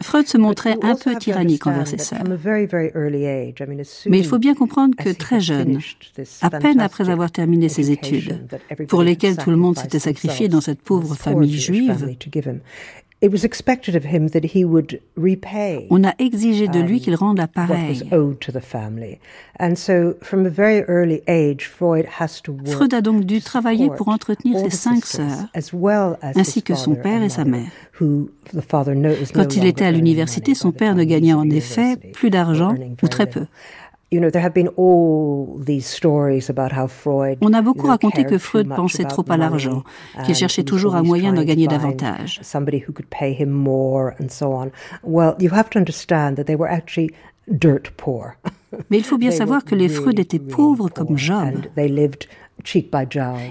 Freud se montrait un peu tyrannique envers ses sœurs. Mais il faut bien comprendre que très jeune, à peine après avoir terminé ses études, pour lesquelles tout le monde s'était sacrifié dans cette pauvre famille juive, on a exigé de lui qu'il rende l'appareil. Freud a donc dû travailler pour entretenir ses cinq sœurs, ainsi que son père et sa mère. Quand il était à l'université, son père ne gagnait en effet plus d'argent ou très peu. On a beaucoup raconté que Freud pensait trop à l'argent, qu'il cherchait toujours un moyen d'en gagner davantage. Mais il faut bien [laughs] savoir que les Freud étaient pauvres comme Job.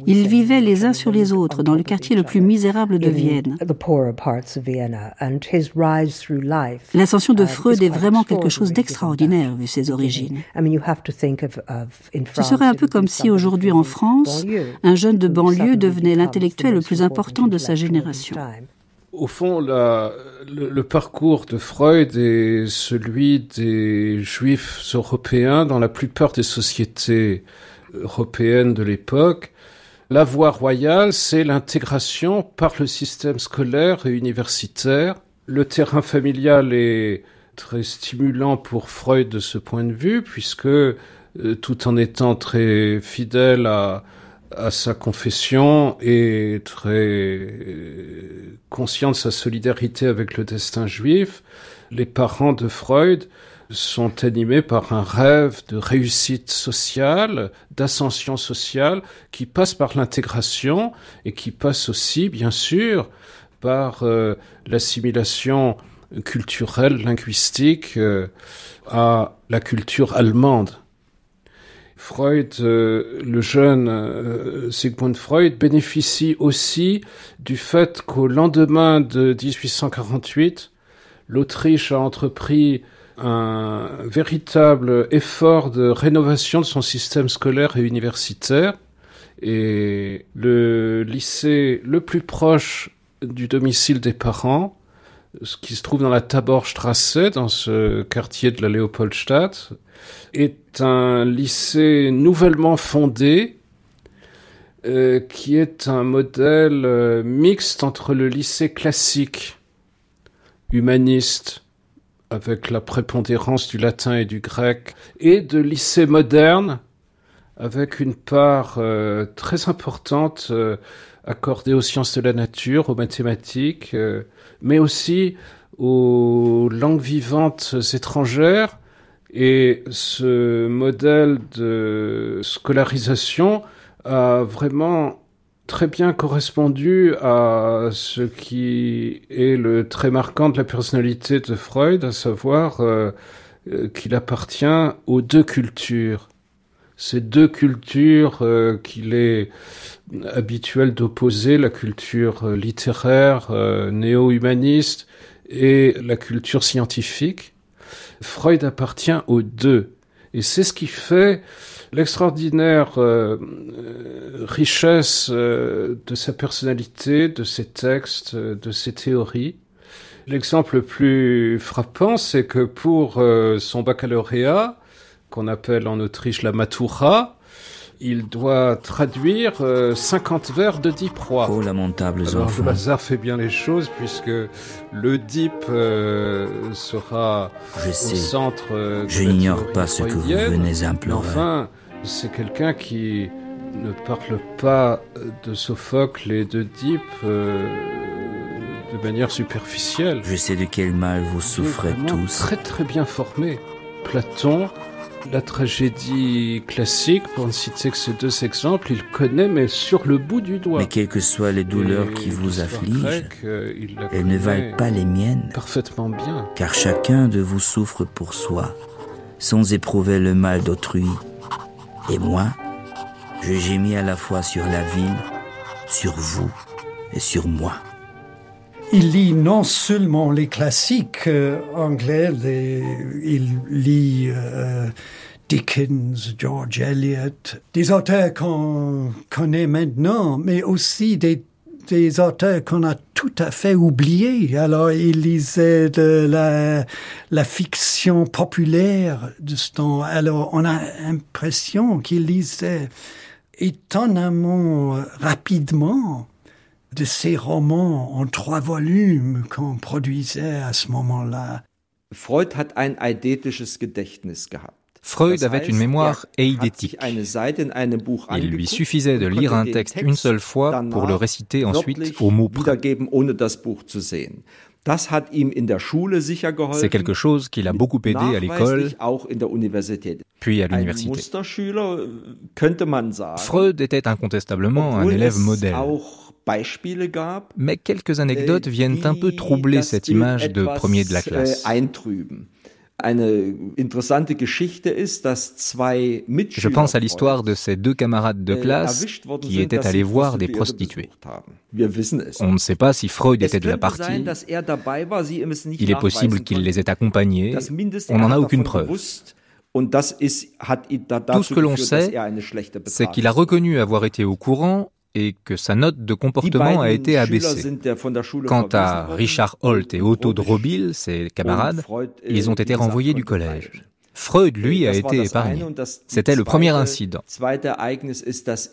Ils vivaient les uns sur les autres dans le quartier le plus misérable de Vienne. L'ascension de Freud est vraiment quelque chose d'extraordinaire vu ses origines. Ce serait un peu comme si aujourd'hui en France, un jeune de banlieue devenait l'intellectuel le plus important de sa génération.
Au fond, le, parcours de Freud est celui des juifs européens dans la plupart des sociétés européenne de l'époque, la voie royale, c'est l'intégration par le système scolaire et universitaire. Le terrain familial est très stimulant pour Freud de ce point de vue, puisque euh, tout en étant très fidèle à, sa confession et très euh, conscient de sa solidarité avec le destin juif, les parents de Freud sont animés par un rêve de réussite sociale, d'ascension sociale, qui passe par l'intégration et qui passe aussi, bien sûr, par euh, l'assimilation culturelle, linguistique euh, à la culture allemande. Freud, euh, le jeune Sigmund Freud, bénéficie aussi du fait qu'au lendemain de 1848, l'Autriche a entrepris un véritable effort de rénovation de son système scolaire et universitaire. Et le lycée le plus proche du domicile des parents, ce qui se trouve dans la Taborstrasse, dans ce quartier de la Léopoldstadt, est un lycée nouvellement fondé euh, qui est un modèle euh, mixte entre le lycée classique humaniste avec la prépondérance du latin et du grec et de lycée moderne avec une part euh, très importante accordée aux sciences de la nature, aux mathématiques, mais aussi aux langues vivantes étrangères. Et ce modèle de scolarisation a vraiment très bien correspondu à ce qui est le trait marquant de la personnalité de Freud, à savoir euh, euh, qu'il appartient aux deux cultures. Ces deux cultures euh, qu'il est habituel d'opposer, la culture littéraire néo-humaniste et la culture scientifique. Freud appartient aux deux. Et c'est ce qui fait l'extraordinaire euh, euh, richesse euh, de sa personnalité, de ses textes, de ses théories. L'exemple le plus frappant, c'est que pour son baccalauréat, qu'on appelle en Autriche la Matura, il doit traduire 50 vers de Diproie.
Oh, lamentables
Alors,
enfants.
Le hasard fait bien les choses puisque le Dip sera
Je
au
sais.
centre.
Je n'ignore pas ce que vous venez implorer.
Enfin, c'est quelqu'un qui ne parle pas de Sophocle et de Dip euh, de manière superficielle.
Je sais de quel mal vous souffrez tous.
Très très bien formé. Platon, la tragédie classique, pour ne citer que ces deux exemples, il connaît mais sur le bout du doigt.
Mais quelles que soient les douleurs
Et
qui vous affligent,
grecque, euh, il
elles ne valent pas les miennes,
Parfaitement bien.
car chacun de vous souffre pour soi, sans éprouver le mal d'autrui. Et moi, je gémis à la fois sur la ville, sur vous et sur moi.
Il lit non seulement les classiques euh, anglais, il lit euh, Dickens, George Eliot, des auteurs qu'on connaît maintenant, mais aussi des, des auteurs qu'on a tout à fait oubliés. Alors il lisait de la, fiction populaire de ce temps. Alors on a l'impression qu'il lisait étonnamment euh, rapidement de ces romans en trois volumes qu'on produisait à ce moment-là.
Freud hat ein eidetisches Gedächtnis gehabt.
Freud avait une mémoire
er
eidétique.
Buch
Il lui suffisait de lire un texte
Text
une seule fois pour le réciter ensuite au mot près. C'est quelque chose qui l'a beaucoup aidé à l'école, puis à l'université.
Äh.
Freud était incontestablement un élève modèle. Mais quelques anecdotes viennent un peu troubler cette image de premier de la
äh,
classe.
Eintrüben. Eine interessante Geschichte ist, dass zwei
Je pense à l'histoire de ces deux camarades de
äh,
classe qui étaient allés voir des prostituées. On ne sait pas si Freud était de la partie.
er
Il est possible qu'il les ait accompagnés. On n'en
er
a
hat
aucune preuve. Tout ce que l'on sait,
er
c'est qu'il a reconnu avoir été au courant et que sa note de comportement a été abaissée. Quant à. Richard Holt et Otto Drobil, ses camarades, ils ont été renvoyés du collège. Freud, lui, a été épargné. C'était le premier incident.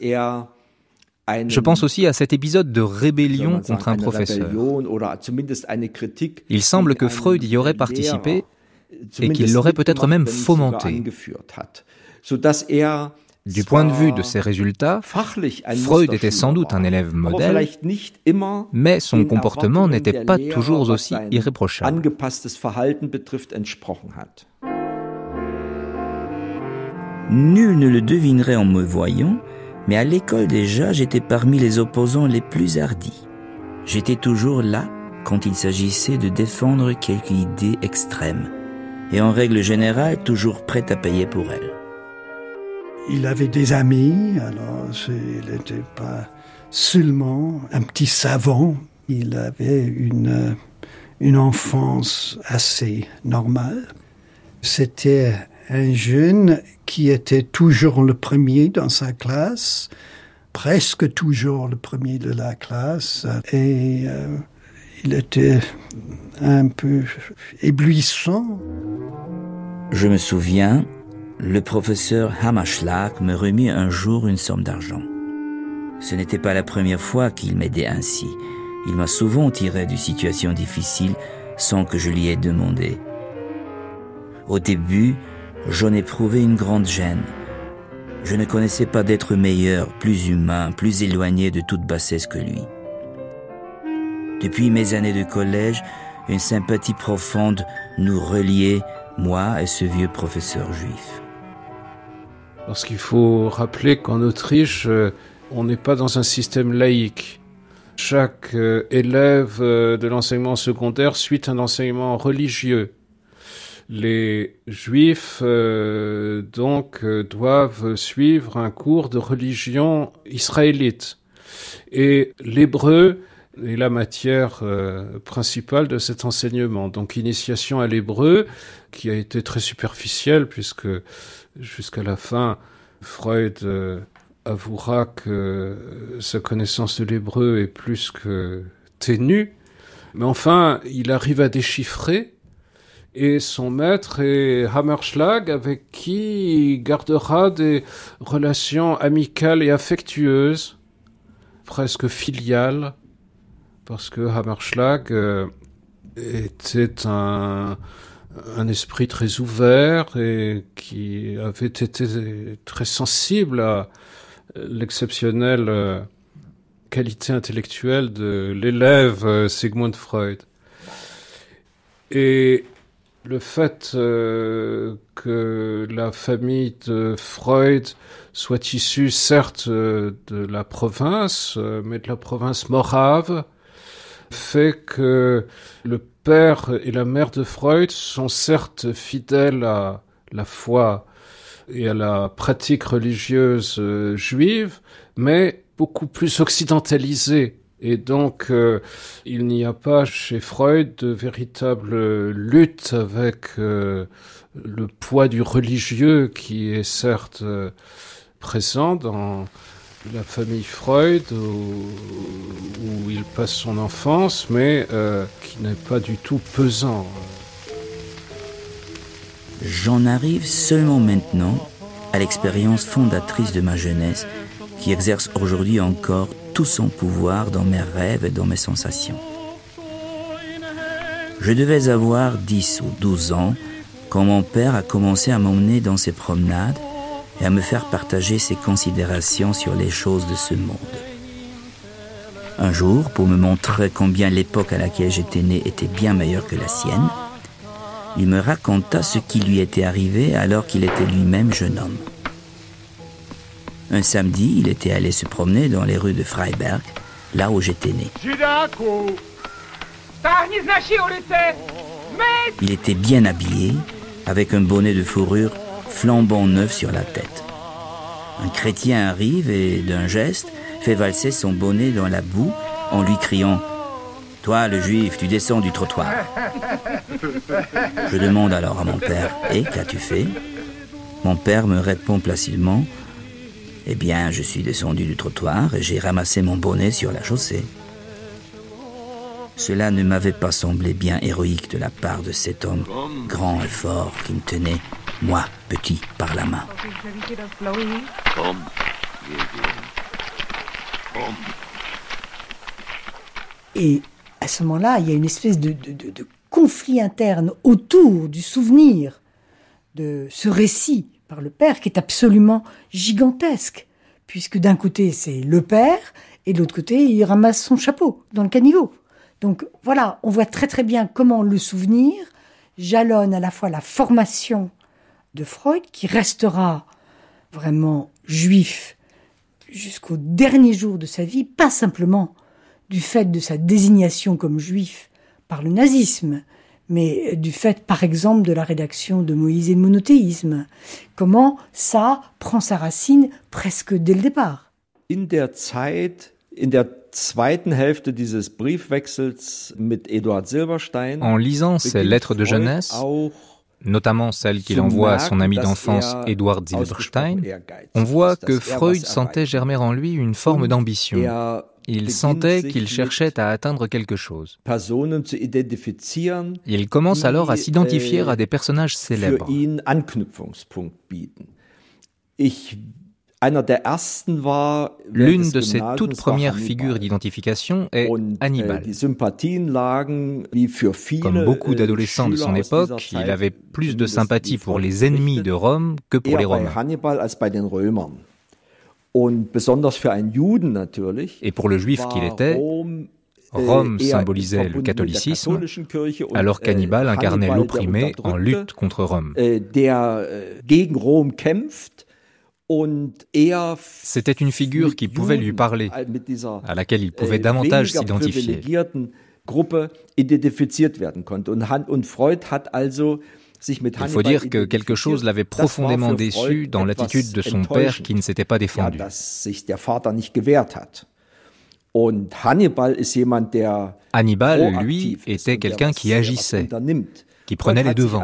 er
Je pense aussi à cet épisode de rébellion contre un professeur. Il semble que Freud y aurait participé et qu'il l'aurait peut-être même fomenté. Du point de vue de ses résultats, Freud était sans doute un élève modèle, mais son comportement n'était pas toujours aussi irréprochable.
Nul ne le devinerait en me voyant, mais à l'école déjà, j'étais parmi les opposants les plus hardis. J'étais toujours là quand il s'agissait de défendre quelque idée extrême, et en règle générale toujours prêt à payer pour elle.
Il avait des amis, alors il n'était pas seulement un petit savant, il avait une, une enfance assez normale. C'était un jeune qui était toujours le premier dans sa classe, presque toujours le premier de la classe et euh, il était un peu éblouissant.
Je me souviens, le professeur Hammerschlag me remit un jour une somme d'argent. Ce n'était pas la première fois qu'il m'aidait ainsi. Il m'a souvent tiré d'une situation difficile sans que je lui ai demandé. Au début, j'en éprouvais une grande gêne. Je ne connaissais pas d'être meilleur, plus humain, plus éloigné de toute bassesse que lui. Depuis mes années de collège, une sympathie profonde nous reliait, moi et ce vieux professeur juif.
Parce qu'il faut rappeler qu'en Autriche, euh, on n'est pas dans un système laïque. Chaque euh, élève euh, de l'enseignement secondaire suit un enseignement religieux. Les juifs donc doivent suivre un cours de religion israélite. Et l'hébreu est la matière principale de cet enseignement. Donc initiation à l'hébreu, qui a été très superficielle, puisque jusqu'à la fin, Freud euh, avouera que sa connaissance de l'hébreu est plus que ténue. Mais enfin, il arrive à déchiffrer et son maître est Hammerschlag avec qui il gardera des relations amicales et affectueuses, presque filiales, parce que Hammerschlag euh, était un, un esprit très ouvert et qui avait été très sensible à l'exceptionnelle euh, qualité intellectuelle de l'élève euh, Sigmund Freud. Et le fait que la famille de Freud soit issue certes de la province, mais de la province morave, fait que le père et la mère de Freud sont certes fidèles à la foi et à la pratique religieuse euh, juive, mais beaucoup plus occidentalisés. Et donc, euh, il n'y a pas chez Freud de véritable lutte avec euh, le poids du religieux qui est certes présent dans la famille Freud, où, il passe son enfance, mais euh, qui n'est pas du tout pesant.
J'en arrive seulement maintenant à l'expérience fondatrice de ma jeunesse, qui exerce aujourd'hui encore tout son pouvoir dans mes rêves et dans mes sensations. Je devais avoir 10 ou 12 ans quand mon père a commencé à m'emmener dans ses promenades et à me faire partager ses considérations sur les choses de ce monde. Un jour, pour me montrer combien l'époque à laquelle j'étais né était bien meilleure que la sienne, il me raconta ce qui lui était arrivé alors qu'il était lui-même jeune homme. Un samedi, il était allé se promener dans les rues de Freiberg, là où j'étais né. Il était bien habillé, avec un bonnet de fourrure flambant neuf sur la tête. Un chrétien arrive et, d'un geste, fait valser son bonnet dans la boue en lui criant Toi, le juif, tu descends du trottoir. Je demande alors à mon père Et qu'as-tu fait? Mon père me répond placidement Eh bien, je suis descendu du trottoir et j'ai ramassé mon bonnet sur la chaussée. Cela ne m'avait pas semblé bien héroïque de la part de cet homme grand et fort qui me tenait moi, petit, par la main.
Et à ce moment-là, il y a une espèce de, conflit interne autour du souvenir de ce récit par le père qui est absolument gigantesque, puisque d'un côté c'est le père et de l'autre côté il ramasse son chapeau dans le caniveau. Donc voilà, on voit très très bien comment le souvenir jalonne à la fois la formation de Freud, qui restera vraiment juif jusqu'au dernier jour de sa vie, pas simplement du fait de sa désignation comme juif par le nazisme, mais du fait, par exemple, de la rédaction de Moïse et le monothéisme. Comment ça prend sa racine presque dès le départ?
In der Zeit, in der zweiten Hälfte dieses Briefwechsels mit Eduard Silberstein,
en lisant ces lettres de jeunesse, notamment celle qu'il envoie à son ami d'enfance Edward Zilberstein, on voit que Freud sentait germer en lui une forme d'ambition. Il sentait qu'il cherchait à atteindre quelque chose. Il commence alors à s'identifier à des personnages célèbres. L'une de ses toutes premières figures d'identification est Hannibal. Comme beaucoup d'adolescents de son époque, il avait plus de sympathie pour les ennemis de Rome que pour les Romains. Et pour le juif qu'il était, Rome symbolisait le catholicisme, alors qu'Hannibal incarnait l'opprimé en lutte contre Rome. C'était une figure qui pouvait lui parler, à laquelle il pouvait davantage s'identifier. Il faut dire que quelque chose l'avait profondément déçu dans l'attitude de son père qui ne s'était pas défendu. Hannibal, lui, était quelqu'un qui agissait, qui prenait les devants.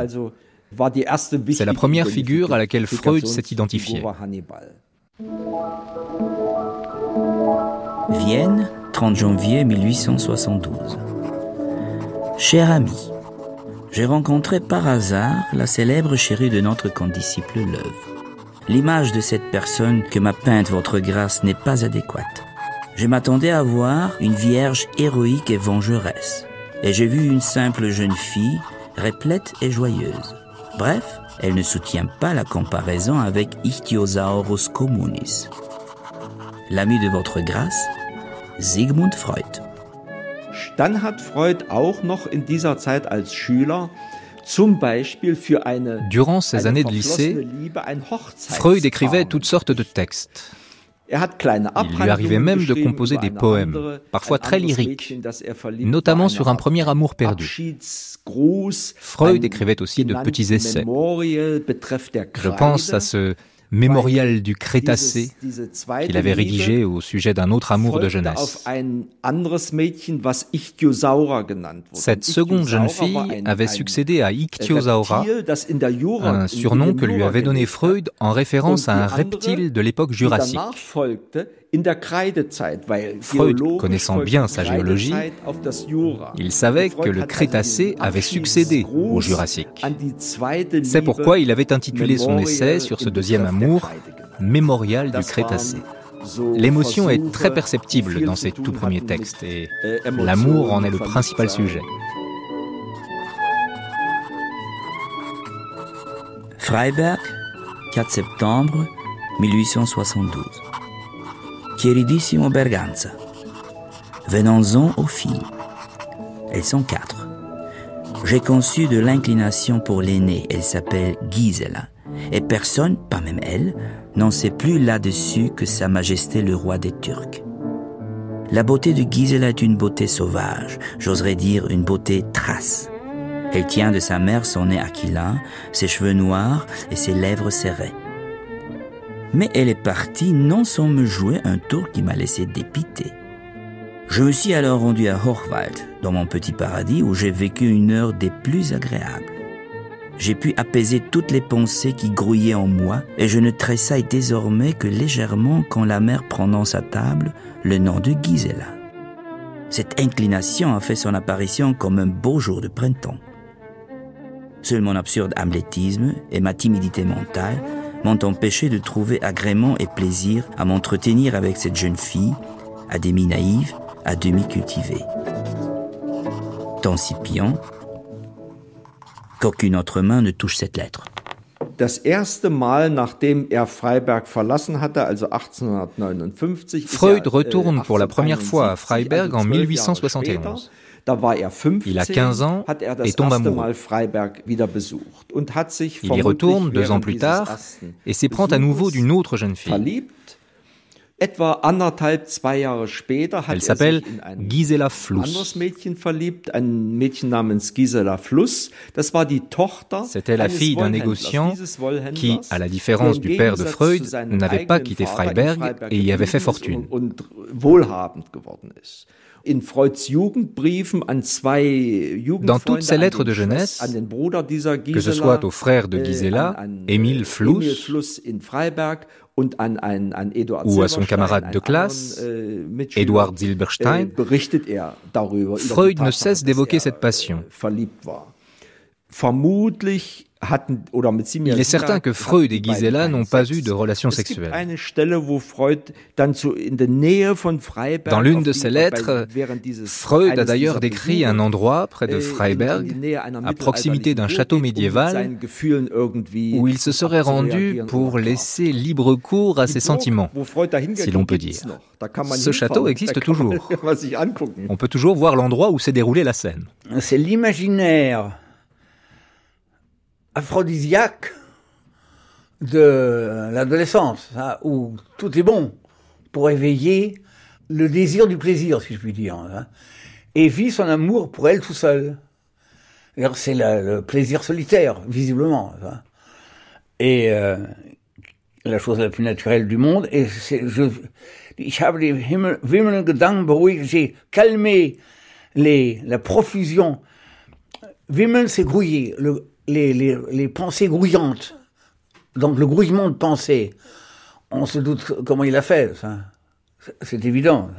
C'est la première figure à laquelle Freud s'est identifié.
Vienne, 30 janvier 1872. Cher ami, j'ai rencontré par hasard la célèbre chérie de notre condisciple Leuve. L'image de cette personne que m'a peinte votre grâce n'est pas adéquate. Je m'attendais à voir une vierge héroïque et vengeresse, et j'ai vu une simple jeune fille, replète et joyeuse. Bref, elle ne soutient pas la comparaison avec Ichthyosaurus communis. L'ami de votre grâce, Sigmund Freud.
Dann hat Freud auch noch in dieser Zeit als Schüler zum Beispiel für eine,
Durant ses années de lycée, Freud écrivait toutes sortes de textes. Il lui arrivait même de composer des poèmes, parfois très lyriques, notamment sur un premier amour perdu. Freud écrivait aussi de petits essais. Je pense à ce mémorial du Crétacé qu'il avait rédigé au sujet d'un autre amour de jeunesse. Cette seconde jeune fille avait succédé à Ichthyosaura, un surnom que lui avait donné Freud en référence à un reptile de l'époque jurassique. Freud, connaissant bien sa géologie, il savait que le Crétacé avait succédé au Jurassique. C'est pourquoi il avait intitulé son essai sur ce deuxième amour Mémorial du Crétacé. L'émotion est très perceptible dans ses tout premiers textes et l'amour en est le principal sujet.
Freiberg, 4 septembre 1872. Queridissimo Berganza, venons-en aux filles. Elles sont quatre. J'ai conçu de l'inclination pour l'aînée, elle s'appelle Gisela, et personne, pas même elle, n'en sait plus là-dessus que Sa Majesté le roi des Turcs. La beauté de Gisela est une beauté sauvage, j'oserais dire une beauté trace. Elle tient de sa mère son nez aquilin, ses cheveux noirs et ses lèvres serrées mais elle est partie non sans me jouer un tour qui m'a laissé dépité. Je me suis alors rendu à Hochwald, dans mon petit paradis où j'ai vécu une heure des plus agréables. J'ai pu apaiser toutes les pensées qui grouillaient en moi et je ne tressaille désormais que légèrement quand la mère dans sa table le nom de Gisela. Cette inclination a fait son apparition comme un beau jour de printemps. Seul mon absurde hamlétisme et ma timidité mentale m'ont empêché de trouver agrément et plaisir à m'entretenir avec cette jeune fille, à demi naïve, à demi cultivée. Tant Scipion qu'aucune autre main ne touche cette lettre.
Das erste Mal, nachdem er Freiberg verlassen hatte, also 1859,
Freud retourne pour la première fois à Freiberg en 1871. Il a 15 ans et tombe amoureux. Il y retourne deux ans plus tard et s'éprend à nouveau d'une autre jeune fille. Elle s'appelle Gisela Fluss. C'était la fille d'un négociant qui, à la différence du père de Freud, n'avait pas quitté Freiberg et y avait fait fortune. Dans toutes ses lettres de jeunesse, que ce soit au frère de Gisela, Émile Fluss, ou à son camarade de classe, Edward Zilberstein, Freud ne cesse d'évoquer cette passion. Il est certain que Freud et Gisela n'ont pas eu de relations sexuelles. Dans l'une de ses lettres, Freud a d'ailleurs décrit un endroit près de Freiberg, à proximité d'un château médiéval, où il se serait rendu pour laisser libre cours à ses sentiments, si l'on peut dire. Ce château existe toujours. [laughs] On peut toujours voir l'endroit où s'est déroulée la scène.
C'est l'imaginaire aphrodisiaque de l'adolescence, hein, où tout est bon pour éveiller le désir du plaisir, si je puis dire, hein, et vit son amour pour elle tout seul. C'est le plaisir solitaire, visiblement. Hein. Et euh, la chose la plus naturelle du monde. Et je, j'ai calmé les, la profusion. Wimmeln, c'est grouiller. Le, les, pensées grouillantes, donc le grouillement de pensées, on se doute comment il a fait, ça. C'est évident.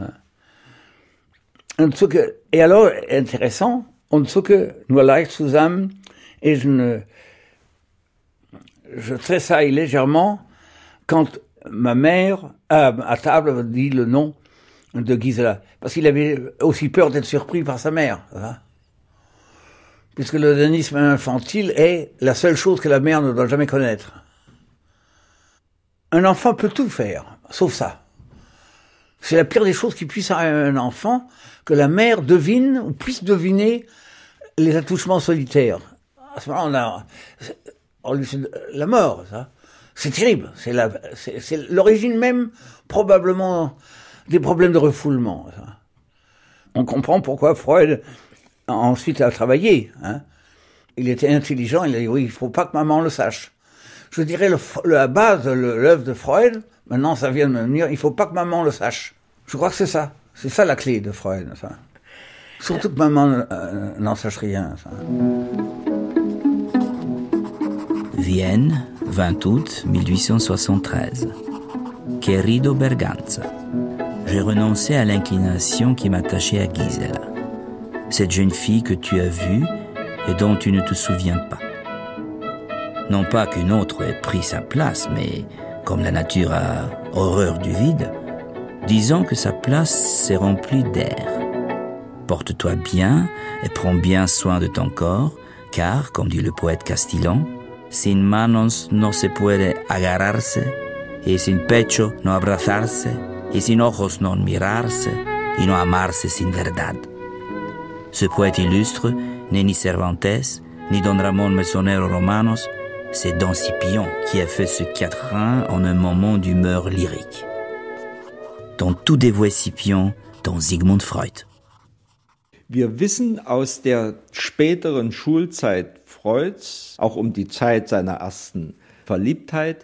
Et alors, intéressant, on zucke nur leicht zusammen et je ne, je tressaille légèrement quand ma mère, à table, dit le nom de Gisela. Parce qu'il avait aussi peur d'être surpris par sa mère puisque le dénisme infantile est la seule chose que la mère ne doit jamais connaître. Un enfant peut tout faire, sauf ça. C'est la pire des choses qui puisse arriver à un enfant, que la mère devine ou puisse deviner les attouchements solitaires. À ce moment-là, on la mort, ça. C'est terrible. C'est l'origine même, probablement, des problèmes de refoulement. On comprend pourquoi Freud ensuite a travaillé. Hein. Il était intelligent, il a dit oui, il faut pas que maman le sache. Je dirais le, la base, l'œuvre de Freud, maintenant ça vient de me venir, il faut pas que maman le sache. Je crois que c'est ça. C'est ça la clé de Freud. Ça. Surtout que maman euh, n'en sache rien.
Vienne, 20 août 1873. Querido Berganza. J'ai renoncé à l'inclination qui m'attachait à Gisela cette jeune fille que tu as vue et dont tu ne te souviens pas. Non pas qu'une autre ait pris sa place, mais comme la nature a horreur du vide, disons que sa place s'est remplie d'air. Porte-toi bien et prends bien soin de ton corps, car, comme dit le poète castillan, sin manos no se puede agarrarse, et sin pecho no abrazarse, et sin ojos no mirarse, y no amarse sin verdad. Ce poète illustre n'est ni Cervantes, ni Don Ramon Mesonero Romanos, c'est Don Scipion qui a fait ce quatrain en un moment d'humeur lyrique. Dans tout dévoué Scipion, dans Sigmund Freud.
Wir wissen aus der späteren Schulzeit Freuds, auch um die Zeit seiner ersten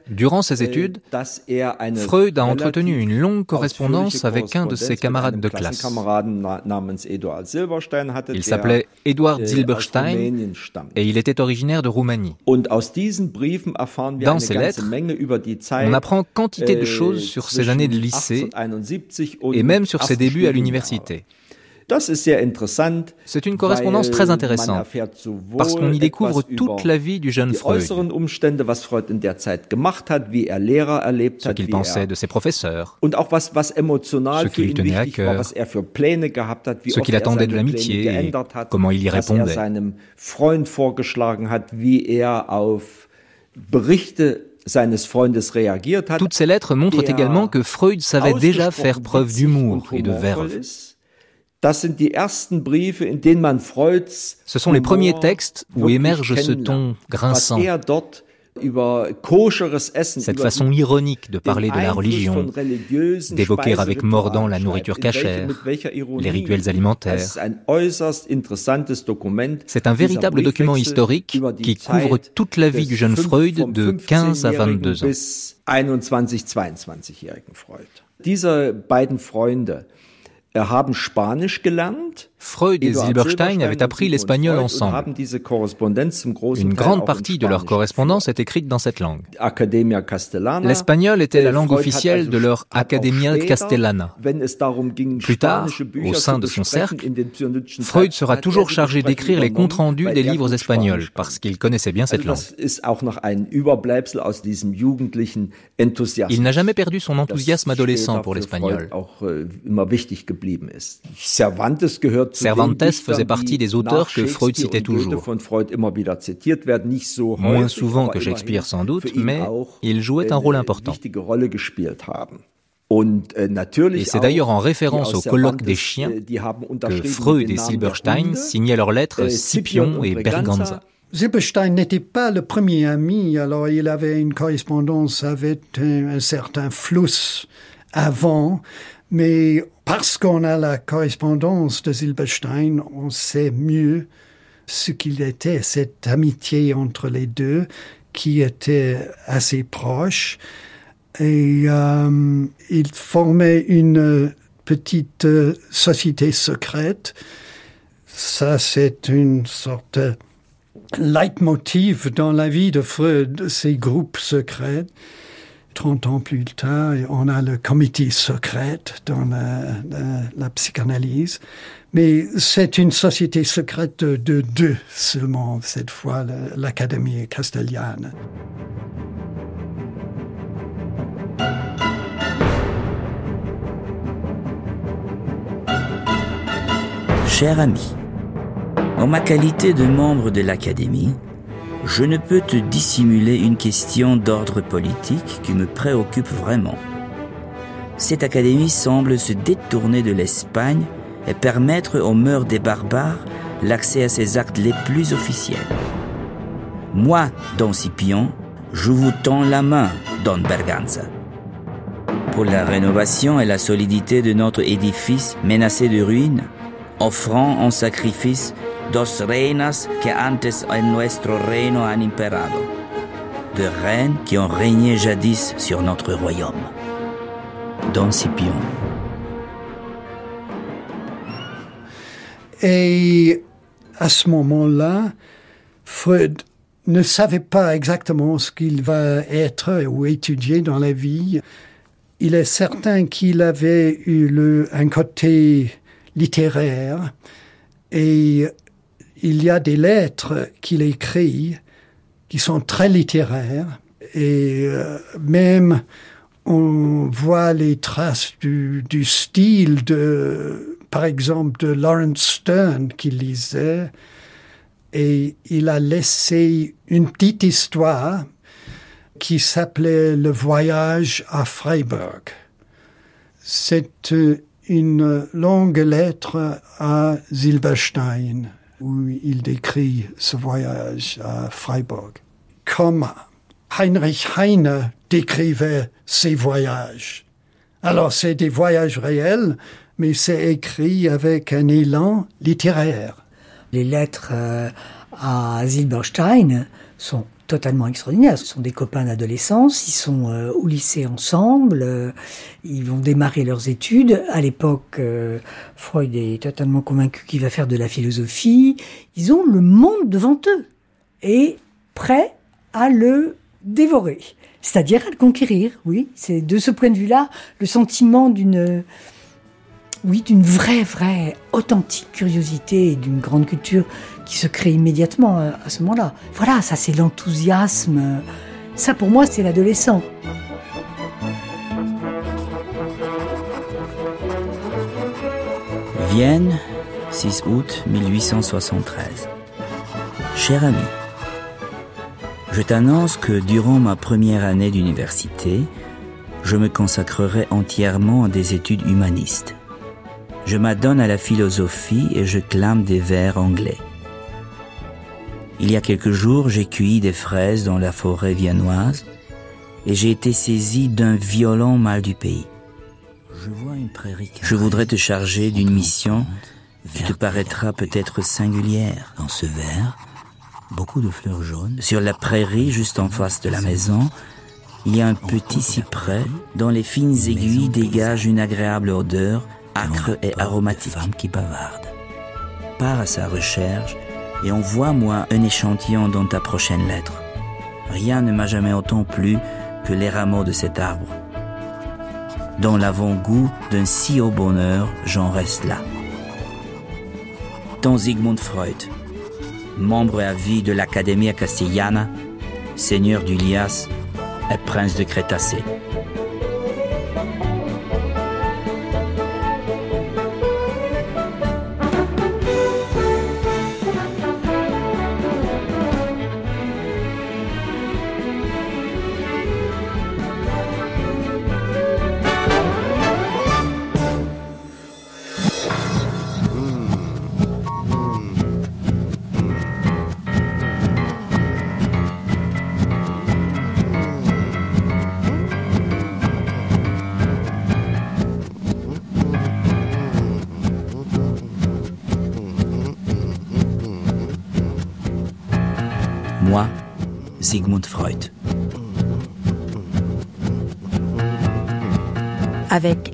Durant ses études, er Freud a entretenu une longue correspondance avec un de ses camarades de classe. Il s'appelait Edward Silberstein et il était originaire de Roumanie. Dans ses lettres, on apprend quantité de choses sur ses années de lycée et même sur ses débuts à l'université. C'est une correspondance très intéressante parce qu'on y découvre toute la vie du jeune Freud, ce qu'il er pensait de ses professeurs, ce qui lui tenait à cœur, ce qu'il attendait de l'amitié comment il y er répondait. Toutes ces lettres montrent également que Freud savait déjà faire preuve d'humour et de verve. Ce sont les premiers textes où émerge ce ton grinçant, er cette façon ironique de parler de la religion, d'évoquer avec mordant la nourriture cachère, les rituels alimentaires. C'est un véritable document historique qui couvre toute la vie du jeune Freud de 15 à 22 ans. haben Spanisch gelernt. Freud et Silberstein avaient appris l'espagnol ensemble. Une grande partie de leur correspondance est écrite dans cette langue. L'espagnol était la langue officielle de leur Academia Castellana. Plus tard, au sein de son cercle, Freud sera toujours chargé d'écrire les comptes rendus des livres espagnols parce qu'il connaissait bien cette langue. Il n'a jamais perdu son enthousiasme adolescent pour l'espagnol. Cervantes faisait partie des auteurs que Freud citait toujours. Moins souvent que Shakespeare sans doute, mais il jouait un rôle important. Et c'est d'ailleurs en référence au colloque des chiens que Freud et Silberstein signaient leurs lettres Scipion et Berganza.
Silberstein n'était pas le premier ami, alors il avait une correspondance avec un certain Fluss avant, mais parce qu'on a la correspondance de Silberstein, on sait mieux ce qu'il était, cette amitié entre les deux qui était assez proche. Et euh, il formait une petite société secrète. Ça, c'est une sorte de leitmotiv dans la vie de Freud, ces groupes secrets. 30 ans plus tard, on a le comité secret dans la, psychanalyse. Mais c'est une société secrète de, deux seulement, cette fois, l'Académie castellane.
Cher ami, en ma qualité de membre de l'Académie, je ne peux te dissimuler une question d'ordre politique qui me préoccupe vraiment. Cette académie semble se détourner de l'Espagne et permettre aux mœurs des barbares l'accès à ses actes les plus officiels. Moi, Don Scipion, je vous tends la main, Don Berganza. Pour la rénovation et la solidité de notre édifice menacé de ruine, offrant en sacrifice dos reinas que antes en nuestro reino han imperado, de reines qui ont régné jadis sur notre royaume. Don Scipion.
Et à ce moment-là, Freud ne savait pas exactement ce qu'il va être ou étudier dans la vie. Il est certain qu'il avait eu un côté littéraire et il y a des lettres qu'il écrit qui sont très littéraires et euh, même on voit les traces du, style de, par exemple, de Lawrence Stern qu'il lisait et il a laissé une petite histoire qui s'appelait Le voyage à Freiburg. C'est une longue lettre à Silberstein où il décrit ce voyage à Freiburg. Comme Heinrich Heine décrivait ses voyages. Alors c'est des voyages réels, mais c'est écrit avec un élan littéraire.
Les lettres euh, à Silberstein sont totalement extraordinaires. Ce sont des copains d'adolescence, ils sont euh, au lycée ensemble, euh, ils vont démarrer leurs études. À l'époque, euh, Freud est totalement convaincu qu'il va faire de la philosophie. Ils ont le monde devant eux et prêts à le dévorer, c'est-à-dire à le conquérir. Oui, c'est de ce point de vue-là le sentiment d'une oui, d'une vraie, vraie, authentique curiosité et d'une grande culture qui se crée immédiatement euh, à ce moment-là. Voilà, ça c'est l'enthousiasme. Ça pour moi c'est l'adolescent.
Vienne, 6 août 1873. Cher ami, je t'annonce que durant ma première année d'université, je me consacrerai entièrement à des études humanistes. Je m'adonne à la philosophie et je clame des vers anglais. Il y a quelques jours, j'ai cueilli des fraises dans la forêt viennoise et j'ai été saisi d'un violent mal du pays. Je voudrais te charger d'une mission qui te paraîtra peut-être singulière. Dans ce verre, beaucoup de fleurs jaunes. Sur la prairie, juste en face de la maison, il y a un petit cyprès dont les fines aiguilles dégagent une agréable odeur acre et aromatique. Femme qui bavarde. Part à sa recherche et envoie-moi un échantillon dans ta prochaine lettre. Rien ne m'a jamais autant plu que les rameaux de cet arbre. Dans l'avant-goût d'un si haut bonheur, j'en reste là. Ton Sigmund Freud, membre à vie de l'Academia Castellana, seigneur du Lias et prince de Crétacé.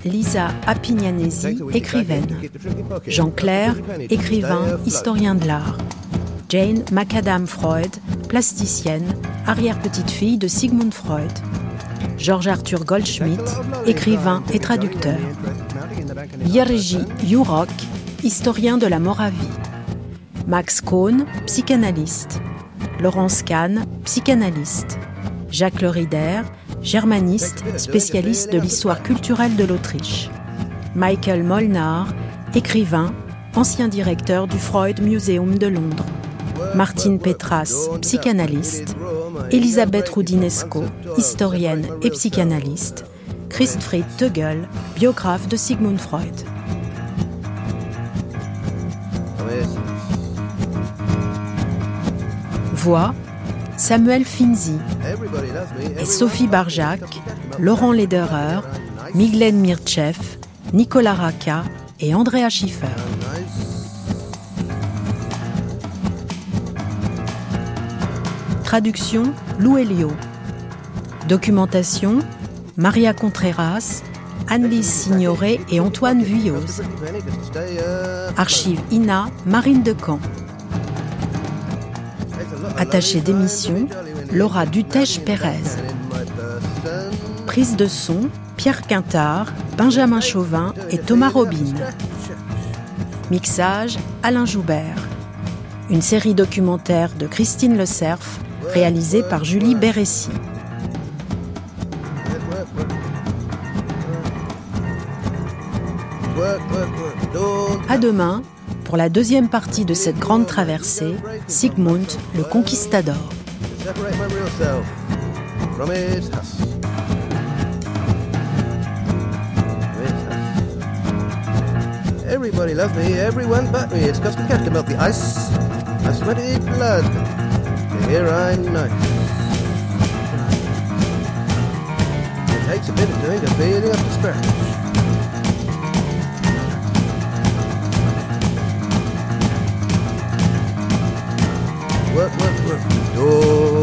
Lisa Apignanesi, écrivaine. Jean Clair, écrivain, historien de l'art. Jane Macadam Freud, plasticienne, arrière-petite-fille de Sigmund Freud. Georges Arthur Goldschmidt, écrivain et traducteur. Jerzy Jurok, historien de la Moravie. Max Kohn, psychanalyste. Laurence Kahn, psychanalyste. Jacques Lerider, germaniste, spécialiste de l'histoire culturelle de l'Autriche. Michael Molnar, écrivain, ancien directeur du Freud Museum de Londres. Martine Petras, psychanalyste. Elisabeth Roudinesco, historienne et psychanalyste. Christfried Tögel, biographe de Sigmund Freud. Voix Samuel Finzi et Sophie Barjac, Laurent Lederer, Miglen Mirchev, Nicolas Raka et Andrea Schiffer. Traduction Lou Elio. Documentation Maria Contreras, Anne-Lise Signoret et Antoine Vuilloz. Archive INA Marine Decamp. Attaché d'émission, Laura Dutèche-Pérez. Prise de son, Pierre Quintard, Benjamin Chauvin et Thomas Robin. Mixage, Alain Joubert. Une série documentaire de Christine Le Cerf, réalisée par Julie Bérécy. À demain pour la deuxième partie de cette grande traversée, Sigmund le Conquistador.
Everybody loves me, everyone but me. It's custom cat to melt the ice. I sweaty blood. Here I'm nice. It takes a bit of doing to feeling up to scratch. Work, work, work. Do